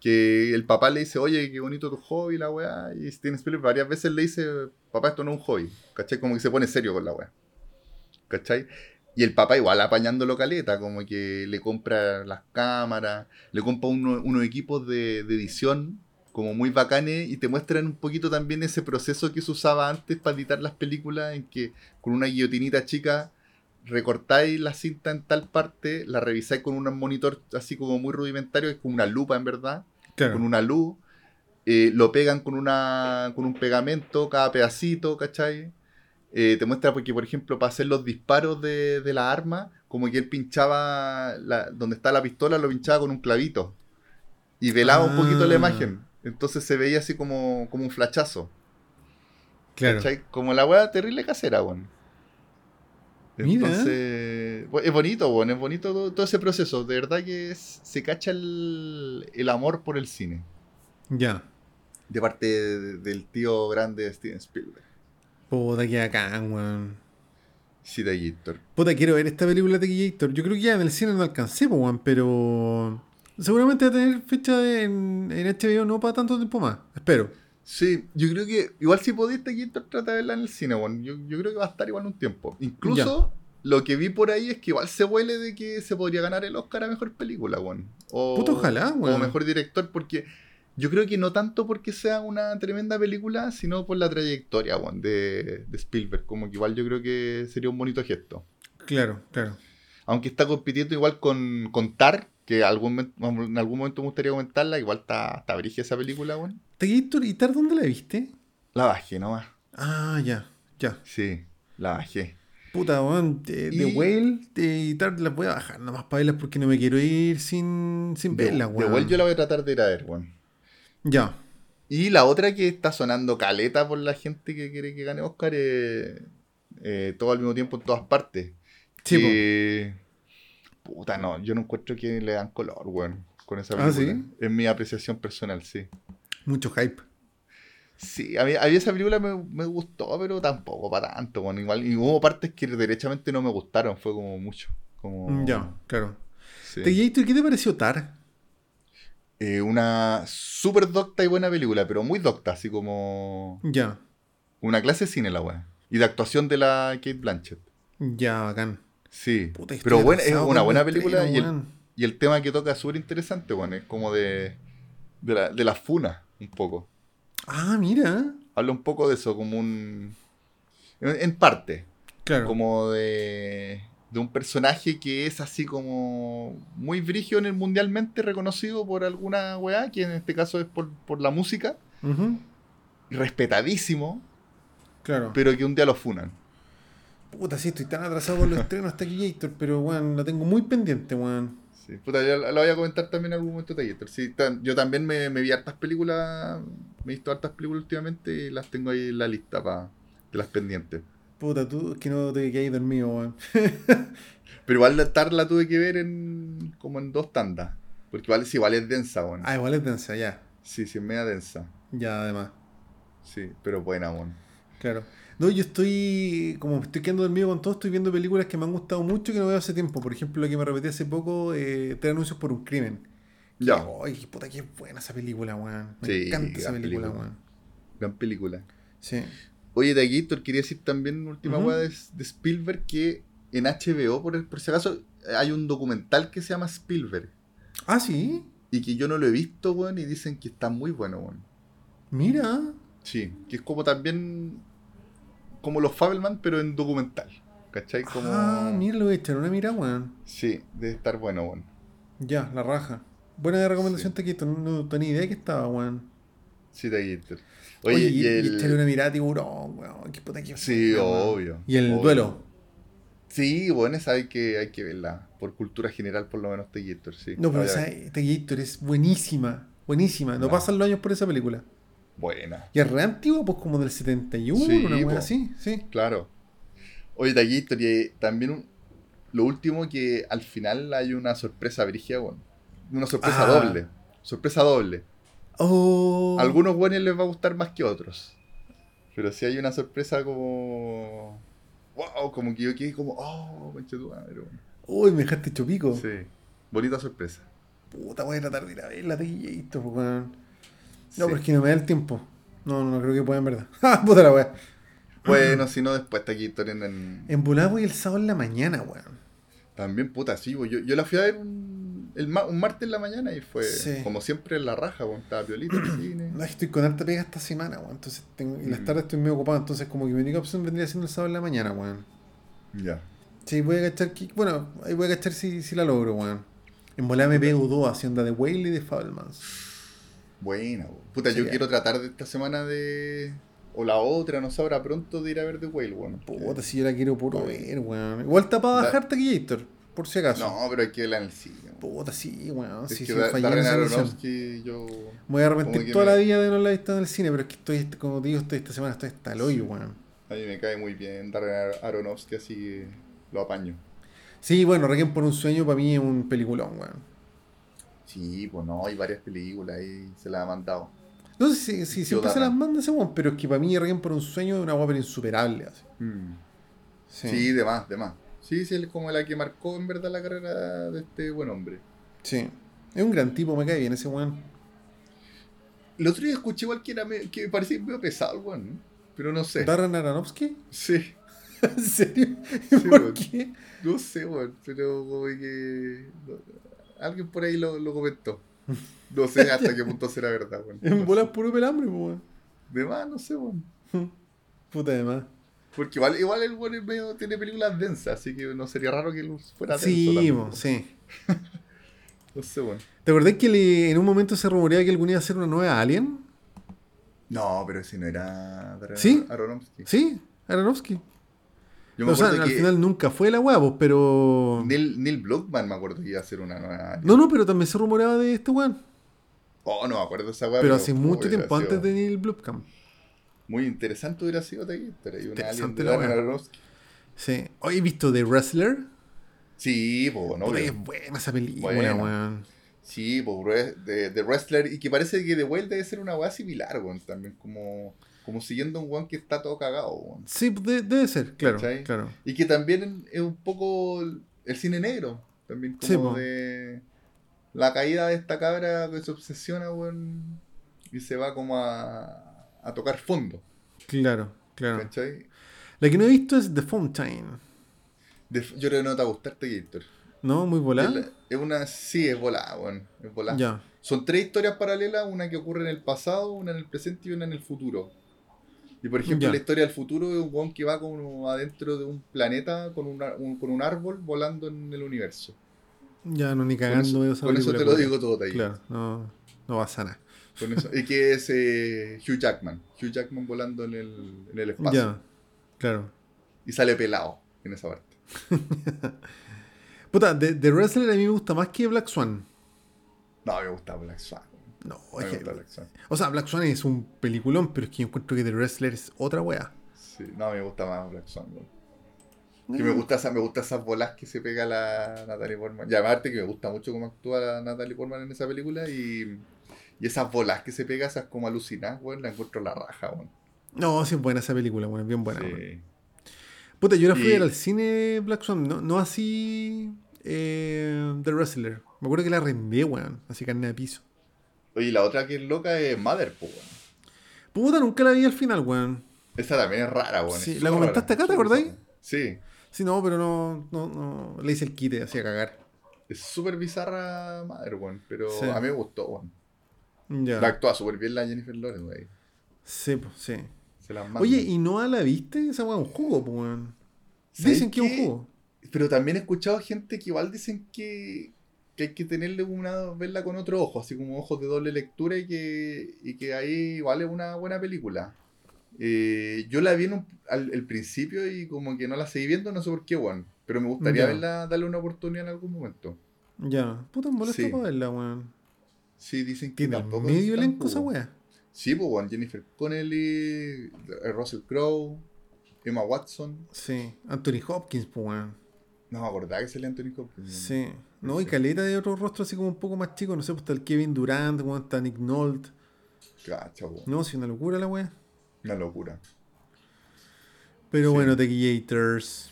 Que el papá le dice, oye, qué bonito tu hobby, la weá. Y Steven Spielberg varias veces le dice, papá, esto no es un hobby. ¿Cachai? Como que se pone serio con la weá. ¿Cachai? Y el papá igual apañándolo caleta, como que le compra las cámaras, le compra uno- unos equipos de, de edición como muy bacanes y te muestran un poquito también ese proceso que se usaba antes para editar las películas en que con una guillotinita chica recortáis la cinta en tal parte, la revisáis con un monitor así como muy rudimentario, es como una lupa en verdad, Claro. con una luz, eh, lo pegan con, una, con un pegamento, cada pedacito, ¿cachai? Eh, te muestra porque, por ejemplo, para hacer los disparos de, de la arma, como que él pinchaba, la- donde está la pistola, lo pinchaba con un clavito. Y velaba un poquito la Ah. imagen. Entonces se veía así como, como un flachazo. Claro. ¿cachai? Como la weá terrible casera, weón. Entonces, es bonito, weón, es bonito todo, todo ese proceso. De verdad que es- se cacha el, el amor por el cine. Ya. De parte de- del tío grande de Steven Spielberg. Puta que acá, weón. Sí, de Gator. Puta, quiero ver esta película de Gator. Yo creo que ya en el cine no alcancé, po, weón, pero. Seguramente va a tener fecha en, en HBO no para tanto tiempo más. Espero. Sí, yo creo que igual si de Gator trata de verla en el cine, weón. Yo, yo creo que va a estar igual un tiempo. Incluso lo que vi por ahí es que igual se huele de que se podría ganar el Oscar a mejor película, weón. O, ojalá, O weón. mejor director, porque yo creo que no tanto porque sea una tremenda película, sino por la trayectoria, weón, de, de Spielberg. Como que igual yo creo que sería un bonito gesto. Claro, claro. Aunque está compitiendo igual con, con Tar, que algún, en algún momento me gustaría comentarla, igual está, está esa película, weón. ¿The Gator dónde la viste? La bajé nomás. Ah, ya, ya. Sí, la bajé. Puta, weón. De, de Whale de, Tar las voy a bajar nomás para verlas porque no me quiero ir sin, sin De, verlas, de weón. igual yo la voy a tratar de ir a ver, weón. Ya. Y la otra que está sonando caleta por la gente que quiere que gane Oscar es eh, todo al mismo tiempo en todas partes. Sí. Que- Puta, no, yo no encuentro que le dan color, weón, con esa ¿Ah, película. sí? Es mi apreciación personal, sí. Mucho hype. Sí, a mí, a mí esa película me, me gustó, pero tampoco para tanto, weón. Igual, y hubo partes que derechamente no me gustaron, fue como mucho. Como, Mm, Ya, claro. sí. ¿qué te pareció Tar? Eh, una súper docta y buena película, pero muy docta, así como Ya. una clase de cine la weá. Y de actuación de la Kate Blanchett. Ya, bacán. Sí, Puta, pero buena, es una buena el película estreno, y el, y el tema que toca es súper interesante, bueno, es como de, de, la, de la funa, un poco. Ah, mira. Habla un poco de eso, como un, En, en parte. Claro. Como de, de un personaje que es así como muy brigio en el mundialmente reconocido por alguna weá, que en este caso es por, por la música, Ujú, respetadísimo, Claro. pero que un día lo funan. Puta, sí, estoy tan atrasado con los estrenos hasta aquí, Gator, pero weón, lo tengo muy pendiente, weón. Sí, puta, yo la la voy a comentar también en algún momento. Sí, tan- yo también me, me vi hartas películas, me he visto hartas películas últimamente y las tengo ahí en la lista pa- de las pendientes. Puta, tú, es que no te quedáis dormido, weón. Pero igual la TAR la tuve que ver en como en dos tandas. Porque igual es, igual es densa, weón. Ah, igual es densa, ya. Sí, sí, es media densa. Ya, además. Sí, pero buena, weón. Claro. No, yo estoy, como estoy quedando dormido con todo, estoy viendo películas que me han gustado mucho que no veo hace tiempo. Por ejemplo, la que me repetí hace poco, eh, Tres anuncios por un crimen. Ya. Ay, puta, qué buena esa película, weón. Me Sí, encanta esa película, weón. Gran película. Sí. Oye, de Gator, quería decir también, última Ujú. weá de, de Spielberg, que en HBO, por, por si acaso, hay un documental que se llama Spielberg. Ah, sí. Y que yo no lo he visto, weón, y dicen que está muy bueno, weón. Mira. Sí, que es como también como los Fabelman, pero en documental. ¿Cachai? Como... Ah, mira, lo echar una mira, weón. Sí, debe estar bueno, weón. Ya, la raja. Buena recomendación, Taquito. No, no tenía idea que estaba, weón. Sí, Gator. Oye, Oye, y, y el... y echarle una mirada tiburón, weón. Qué puta que Sí, obvio. Y el obvio. duelo. Sí, bueno, esa hay que, hay que verla. Por cultura general, por lo menos, Gator, sí. No, pero esa Taquillator es buenísima. Buenísima. No No. pasan los años por esa película. Buena. Y es re antigua, pues como del 71, Sí, una wea así, sí. Claro. Oye, Taquillator, y también un- lo último que al final hay una sorpresa brigia, bueno. Una sorpresa Ah. doble. Sorpresa doble. Oh. A algunos buenos les va a gustar más que otros. Pero si hay una sorpresa como. ¡Wow! Como que yo quedé como. ¡Oh! concha tu madre, weón". Uy, me dejaste hecho pico. Sí. Bonita sorpresa. Puta, voy a tratar de ir a ver la Taquillator, pues, weón. No, Sí. pero es que no me da el tiempo. No, no, no creo que pueda, en verdad. ¡Ah, puta la wea! Bueno, si no, después Taquillator en. en- En volada voy el sábado en la mañana, weón. También, puta, sí, bo, yo, yo la fui a ver un, el ma- un martes en la mañana y fue Sí. como siempre en la raja, weón. Estaba piolita en el cine. No, estoy con alta pega esta semana, weón. Entonces, tengo, y las Mm. tardes estoy medio ocupado. Entonces, como que mi única opción vendría siendo el sábado en la mañana, weón. Ya. Sí, voy a cachar que. Bueno, ahí voy a cachar si, si la logro, weón. En volada me pego dos, haciendo de Whale y de Fablemans. Buena. Puta, Sí, yo ya. quiero tratar de esta semana de. O la otra, no sabrá pronto de ir a ver The Whale, weón. Puta, si yo la quiero puro ver, weón. Igual está para Da- bajar Taquillator, por si acaso. No, pero hay que verla en el cine. Puta, sí, weón. Sí, sí, Da- fallé en Darren esa misión. Aronofsky, yo. Me voy a arrepentir toda me- la vida de no la visto en el cine, pero es que estoy, como te digo, estoy esta semana estoy hasta el hoyo, weón. A mí me cae muy bien Darren Ar- Aronofsky, así que lo apaño. Sí, bueno, Requiem por un sueño para mí es un peliculón, weón. Sí, pues no, hay varias películas ahí, se las ha mandado. No sé si, si siempre se las manda ese weón, pero es que para mí Requiem por un sueño es una guapa insuperable. Así. Sí, Sí. de más, de más. Sí, sí, es como la que marcó en verdad la carrera de este buen hombre. Sí. Es un gran tipo, me cae bien ese weón. El otro día escuché igual que, era me- que me parecía medio pesado, weón, ¿no? pero no sé. Darren Aronofsky. Sí, ¿En serio? Sí, ¿Por qué? no sé, weón, pero como que... no- alguien por ahí lo, lo comentó. No sé hasta qué punto será verdad, weón. En No bolas puro pelambre, weón. De más, no sé, weón. Puta de más. Porque igual, igual el weón medio, tiene películas densas, así que no sería raro que él fuera denso Sí, po, weón. sí. No sé, weón. ¿Te acordás que le- en un momento se rumoreaba que algún iba a hacer una nueva Alien? No, pero si no era ¿Sí? Aronofsky. Sí, Aronofsky. Yo me o sea, acuerdo al que final nunca fue la pues, pero. Neil, Neil Blomkamp me acuerdo que iba a hacer una nueva. No, no, pero también se rumoreaba de este weón. Oh, no me acuerdo de esa weá. Pero hace mucho tiempo, antes de Neil Blomkamp. Muy interesante hubiera sido una alien Interesante de la weá. Sí. Hoy he visto The Wrestler. Sí, po, no, es buena esa película, Buena. weón. Sí, de, de Wrestler. Y que parece que The Whale debe ser una weá similar, weón. También como, como siguiendo a un weón que está todo cagado, weón. Sí, de- debe ser, claro. ¿Cachai? claro. Y que también es un poco el, cine negro. También como Sí, de la caída de esta cabra que se obsesiona, weón. Y se va como a, a tocar fondo. Claro, claro. ¿Cachai? La que no he visto es The Fountain. De- yo creo que no te va a gustar Gator. ¿No? Muy volada. Es, una. Sí, es volada, weón. Es volada. Ya. Son tres historias paralelas, una que ocurre en el pasado, una en el presente y una en el futuro. Y por ejemplo, la historia del futuro es un weón que va como adentro de un planeta con, una- un, con un árbol volando en el universo. Ya no ni Con cagando eso, veo esa con eso te lo digo todo ahí. Claro, no, no pasa nada. Con eso. Y que es eh, Hugh Jackman. Hugh Jackman volando en el, en el espacio. Ya, claro. Y sale pelado en esa parte. Puta, de, de Wrestler a mí me gusta más que Black Swan. No, me gusta Black Swan. No, es que- o sea, Black Swan es un peliculón, pero es que yo encuentro que The Wrestler es otra wea. Sí, no, me gusta más Black Swan. weón. Que me gusta, esa, me gusta esas bolas que se pega la Natalie Portman. Y aparte que me gusta mucho cómo actúa la Natalie Portman en esa película. Y, y esas bolas que se pega, esas como alucinadas, weón, la encuentro la raja, weón. No, sí es buena esa película, bueno, es bien buena. weón. Sí. Puta, yo la fui Y- al cine Black Swan, no, no así eh, The Wrestler. Me acuerdo que la arrendé, weón, así carne de piso. Oye, y la otra que es loca es Mother, po, weón. Puta, nunca la vi al final, weón. Esa también es rara, weón. Sí, es ¿la comentaste rara, acá, te acordáis? Sí. Sí, no, pero no, no, no, le hice el quite, hacía cagar. Es súper bizarra Mother, weón. Pero Sí. a mí me gustó, weón. Ya. La actúa súper bien la Jennifer Lawrence, weón. Sí, pues, sí. Se las manda. Oye, ¿y Noah la viste? Esa es un jugo, pues, weón. ¿Sabes Dicen que es un jugo. Pero también he escuchado gente que igual dicen que, que hay que tenerle una, verla con otro ojo, así como ojos de doble lectura y que, y que ahí es una buena película. Eh, yo la vi en un- al el principio y como que no la seguí viendo, no sé por qué, weón. Pero me gustaría verla, darle una oportunidad en algún momento. Ya. Puta, me molesta Sí. para verla, weón. Sí, dicen que tampoco medio elenco esa weá. Sí, pues, weón. Jennifer Connelly, eh, Russell Crowe, Emma Watson. Sí. Anthony Hopkins, pues, weón. No me acordaba que salía Anthony Hopkins. Sí. No, y caleta de otro rostro así como un poco más chico. No sé, pues está el Kevin Durant, está Nick Nolte. Cacha, weón. No, sí, una locura la weá. Una locura. Pero Sí. bueno, Tequillators.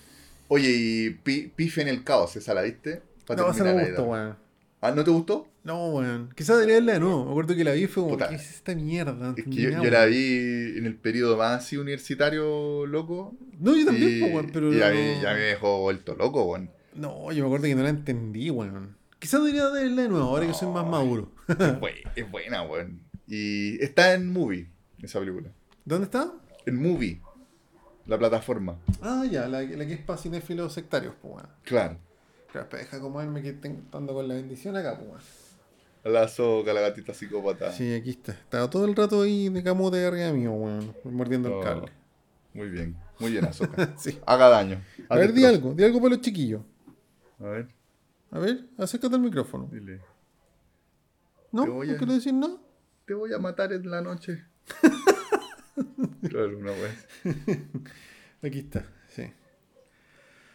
Oye, y Pi- Pife en el caos, ¿esa la viste? No, esa no me gustó, weón. ¿Ah, no te gustó? No, weón. Quizás debería verla de nuevo. Me acuerdo que la vi fue como, Puta. ¿qué es esta mierda? Es que yo, la vi en el periodo más así universitario loco. No, yo también, y, pues, weón, pero y a mí, ya me dejó vuelto loco, weón. No, yo me acuerdo que no la entendí, weón. Quizás debería verla de nuevo, ahora que soy más maduro. Es, bue- es buena, weón. Y está en Movie, esa película. ¿Dónde está? En Movie, la plataforma. Ah, ya, la, la que es para cinéfilos sectarios, pues, weón. Claro. Claro, pero deja comerme que tengo ando con la bendición acá, pues, weón. La soca, la gatita psicópata. Sí, aquí está. Estaba todo el rato ahí de camote arriba mío, weón. Mordiendo Oh, el cable. Muy bien, muy bien, Azoka. Sí. Haga daño. A ver, Haz di algo, di algo para los chiquillos. A ver, A ver, acércate al micrófono. dile. ¿No? ¿No a- quiero decir nada? Te voy a matar en la noche. claro, una vez. Aquí está, sí.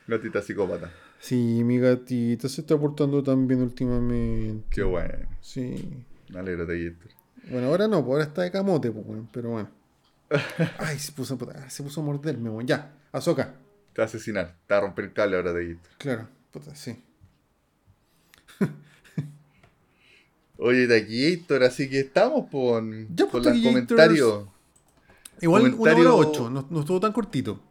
Gatita psicópata. Sí, mi gatita se está portando tan bien últimamente. Qué bueno. Sí. Me alegro de. Bueno, ahora no, pues ahora está de camote, pues. Pero bueno. Ay, se puso, se puso a morderme, weón. Ya, Azoka. Te va a asesinar. Te va a romper el cable ahora de Gator. Claro, puta, sí. Oye, Taquillator, así que estamos con, Ya, con pues, los comentarios. Igual Comentario- una hora ocho, no, no estuvo tan cortito.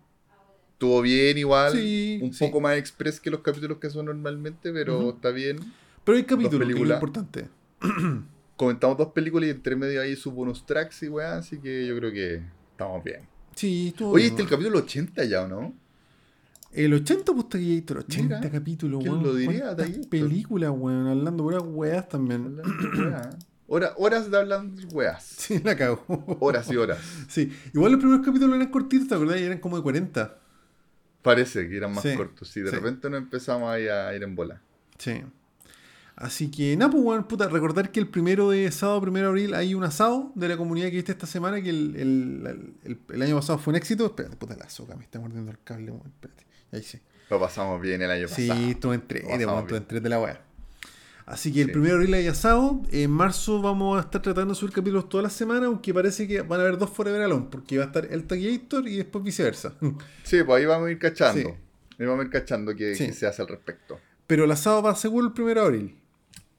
Estuvo bien igual. Sí, un sí. poco más express que los capítulos que son normalmente, pero está bien. Pero hay capítulos, que es lo importante. Comentamos dos películas y entre medio ahí sus bonus tracks y weá, así que yo creo que estamos bien. Sí, estuvo Oye, bien, este es el capítulo 80 ya, ¿o no? El 80, pues, Taquillator, 80 Mira, capítulos, ¿quién weón. lo diría, películas, weón, hablando puras weas también. Hora- horas de hablando de weas. Sí, la cago. Horas y horas. Sí, igual los primeros capítulos eran cortitos, ¿te acordás? Y eran como de 40. Parece que eran más Sí, cortos. Sí, de sí. repente nos empezamos ahí a ir en bola. Sí. Así que, nada, pues, weón, puta, recordar que el primero de sábado, primero de abril, hay un asado de la comunidad que viste esta semana, que el, el- el- el año pasado fue un éxito. Espérate, puta, la soca, me está mordiendo el cable, weón, espérate. Ahí sí. Lo pasamos bien el año Sí, pasado. estuvo entre, Lo pasamos weón, estuvo bien. entre de la weá. Así que el Sí. primero de abril hay asado. En marzo vamos a estar tratando de subir capítulos todas las semanas, aunque parece que van a haber dos Forever Alone, porque va a estar el Taquillator y después viceversa. Sí, pues ahí vamos a ir cachando. Sí. Ahí vamos a ir cachando qué, Sí. se hace al respecto. Pero el asado va seguro el primero de abril.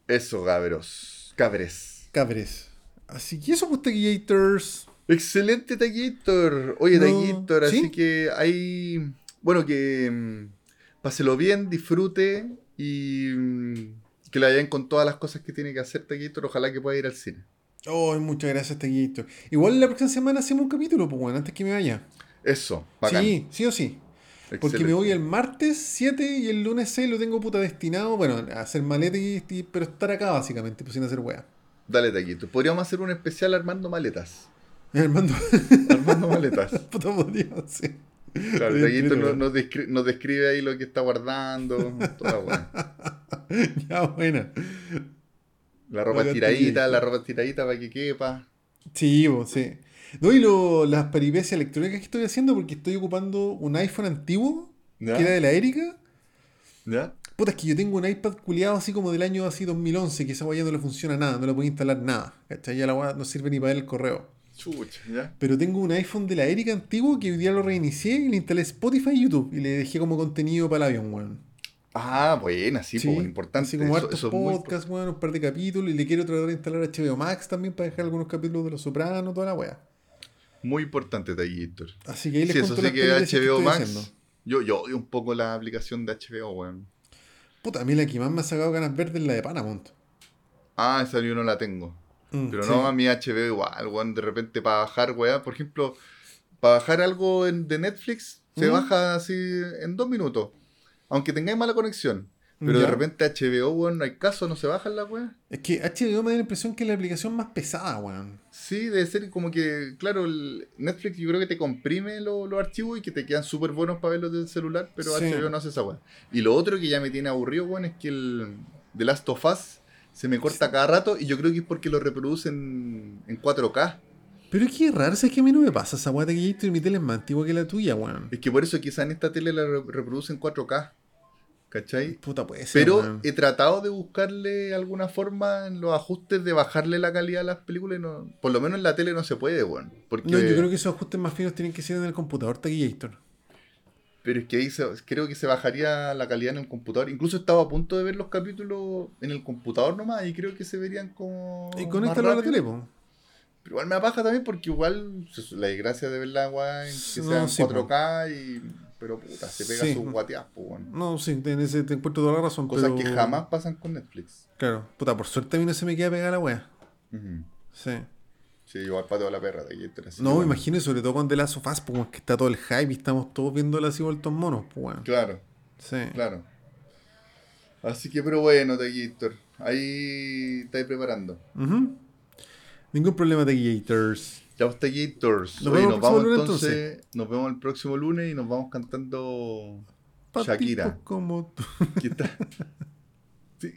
Eso, cabros. Cabres. Cabres. Así que eso, pues, Taquillators. Excelente Taquillator. Oye, No, ¿sí? así que hay. Bueno, que. mm, Páselo bien, disfrute y. mm, Que le vayan con todas las cosas que tiene que hacer Taquillator. Ojalá que pueda ir al cine. Oh, muchas gracias, Taquillito. Igual la próxima semana hacemos un capítulo, pues bueno, antes que me vaya. Eso, bacán. Sí, sí o sí. Porque me voy el martes 7 y el lunes 6 lo tengo puta destinado, bueno, a hacer maleta y, y- pero estar acá básicamente, pues sin hacer weá. Dale, Taquito. Podríamos hacer un especial armando maletas. Armando, Armando maletas. puta podríamos, sí. Claro, entiendo. nos, nos descri- nos describe ahí lo que está guardando. Toda weá. Ya, buena. La ropa tiradita, la ropa tiradita para que quepa. Sí, pues, sí. No, y lo- las peripecias electrónicas que estoy haciendo porque estoy ocupando un iPhone antiguo, ¿Ya? que era de la Erika. ¿Ya? Puta, es que yo tengo un iPad culiado así como del año así 2011, que esa weá ya no le funciona nada, no le puedo instalar nada. ¿Cachai? Ya la weá no sirve ni para ver el correo. Chucha, ¿ya? Pero tengo un iPhone de la Erika antiguo que hoy día lo reinicié y le instalé Spotify y YouTube y le dejé como contenido para el avión, weón. Ah, buena, sí, Sí, pues, importante. Así como Eso- hartos eso podcasts, weón, un par de capítulos y le quiero tratar de instalar HBO Max también para dejar algunos capítulos de Los Sopranos, toda la weá. Muy importante, Taquito. Así que ahí les Sí, eso cuento sí las que HBO Max. Yo, yo odio un poco la aplicación de HBO, weón. Puta, a mí la que más me ha sacado ganas verdes es la de Paramount. Ah, esa yo no la tengo. Mm, Pero sí. no, a mi HBO igual, weón. De repente para bajar, weón. Por ejemplo, para bajar algo en- de Netflix, se ¿Mm? baja así en dos minutos. Aunque tengáis mala conexión. Pero de repente HBO, weón, no hay caso, no se bajan las weas. Es que HBO me da la impresión que es la aplicación más pesada, weón. Sí, debe ser como que, claro, el Netflix yo creo que te comprime lo- los archivos y que te quedan súper buenos para verlos del celular, pero Sí. HBO no hace esa weá. Y lo otro que ya me tiene aburrido, weón, es que el The Last of Us se me corta cada rato y yo creo que es porque lo reproducen en 4K. Pero es que es raro, es que a mí no me pasa esa weá de que yo mi tele es más antigua que la tuya, weón. Es que por eso quizá en esta tele la re- reproducen 4K. ¿Cachai? Puta, puede ser. Pero he tratado de buscarle alguna forma en los ajustes de bajarle la calidad a las películas y no, por lo menos en la tele no se puede, weón. Porque, No, yo creo que esos ajustes más finos tienen que ser en el computador Taquillator. Pero es que ahí se- creo que se bajaría la calidad en el computador. Incluso estaba a punto de ver los capítulos en el computador nomás y creo que se verían como. Y conéctalo a la tele, po. Pero igual me apaja también porque igual la desgracia de ver la weá en que No, sea en sí, po. 4K y. Pero puta, se pega Sí. sus guateas, po, weón. No, sí, en ese te encuentro toda la razón. Cosas pero- que jamás pasan con Netflix. Claro, puta, por suerte a mí no se me queda pegada la weá. Ujú. Sí. Sí, igual pateo la perra de aquí. así No, me imagino, sobre todo con The Last of Us, pues, que está todo el hype y estamos todos viéndola así vueltos monos, pues. Claro, Sí. claro. Así que, pero bueno, Taquillator. Ahí estáis preparando. Ningún problema, Taquillators. Ya vos. Nos Oye, vemos nos vamos lunes, entonces. Nos vemos el próximo lunes y nos vamos cantando Shakira. tipos como tú. ¿Qué tal? Sí,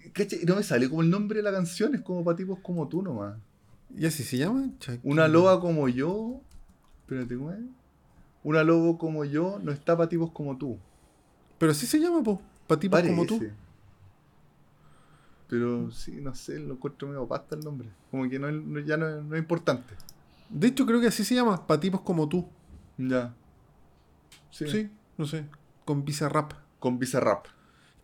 No me sale como el nombre de la canción, es como para tipos como tú nomás. ¿Y así se llama? Una loba como yo. Espérate, ¿cómo es? Una lobo como yo no está para tipos como tú. Pero así se llama, po. Para tipos como tú. Pero sí, no sé, lo encuentro medio pasta el nombre. Como que no, ya no, es- no es importante. De hecho, creo que así se llama. Para tipos como tú. Ya. Sí, Sí. no sé. Con Bizarrap. Con Bizarrap.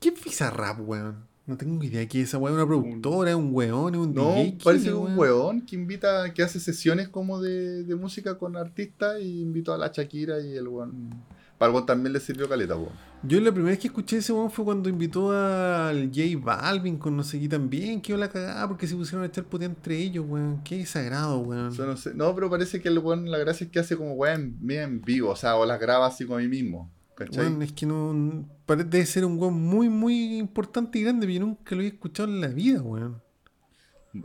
¿Qué es Bizarrap, weón? No tengo idea qué es esa weón. ¿Una productora? ¿Un weón? ¿Un No, DJ? ¿Qué parece es, un weón que invita, que hace sesiones como de, de música con artistas y invitó a la Shakira y el weón. Para el weón también le sirvió caleta, weón. Yo la primera vez que escuché ese weón fue cuando invitó al J Balvin con no sé qué también. Que la cagada porque se pusieron a echar putea entre ellos, weón. Qué desagrado, weón. Eso no, sé. no, pero parece que el weón, la gracia es que hace como weón media en vivo, o sea, o las graba así con mí mismo. Weón, es que no. Parece debe ser un weón muy, muy importante y grande, pero yo nunca lo había escuchado en la vida, weón.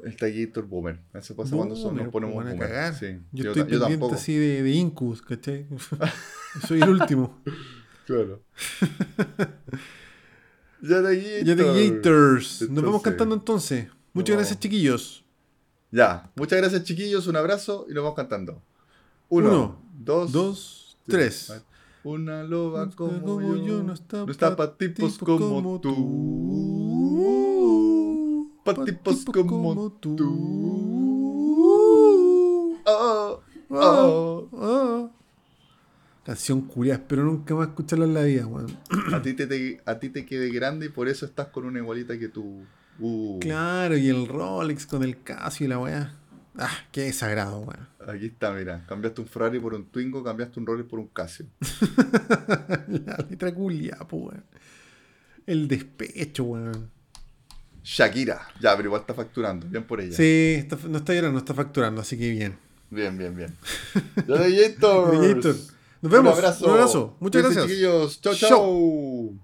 El Taquillator Boomer. Eso pasa cuando son- nos ponemos a cagar. Sí. Yo, Yo, estoy yo pendiente tampoco. así de, de Incubus, ¿cachai? Soy el último. Claro. ya Taquillator. Ya de Gators. Nos vamos cantando entonces. Muchas gracias, chiquillos. Ya. Muchas gracias, chiquillos. Un abrazo y nos vamos cantando. Uno, Uno, dos, Dos, tres. Una loba como, Como yo, yo no está, para tipos tipo como, tú. Pa' tipos como tú. Oh, oh. ah. Canción curia, espero nunca más escucharla en la vida, weón. A ti te, te- a ti te quede grande y por eso estás con una igualita que tú. Uh, Claro, y el Rolex con el Casio y la weá. Ah, qué desagrado, weón. Aquí está, mira. Cambiaste un Ferrari por un Twingo, cambiaste un Rolex por un Casio. la letra culia, weón. El despecho, weón. Shakira. Ya, pero igual está facturando. Bien por ella. Sí, está- no está llorando, no está facturando, así que bien. Bien, bien, bien. Gladiators. Gladiator. Nos vemos. Un abrazo. Un abrazo. Muchas gracias. chiquillos. Chau, Chau. chau.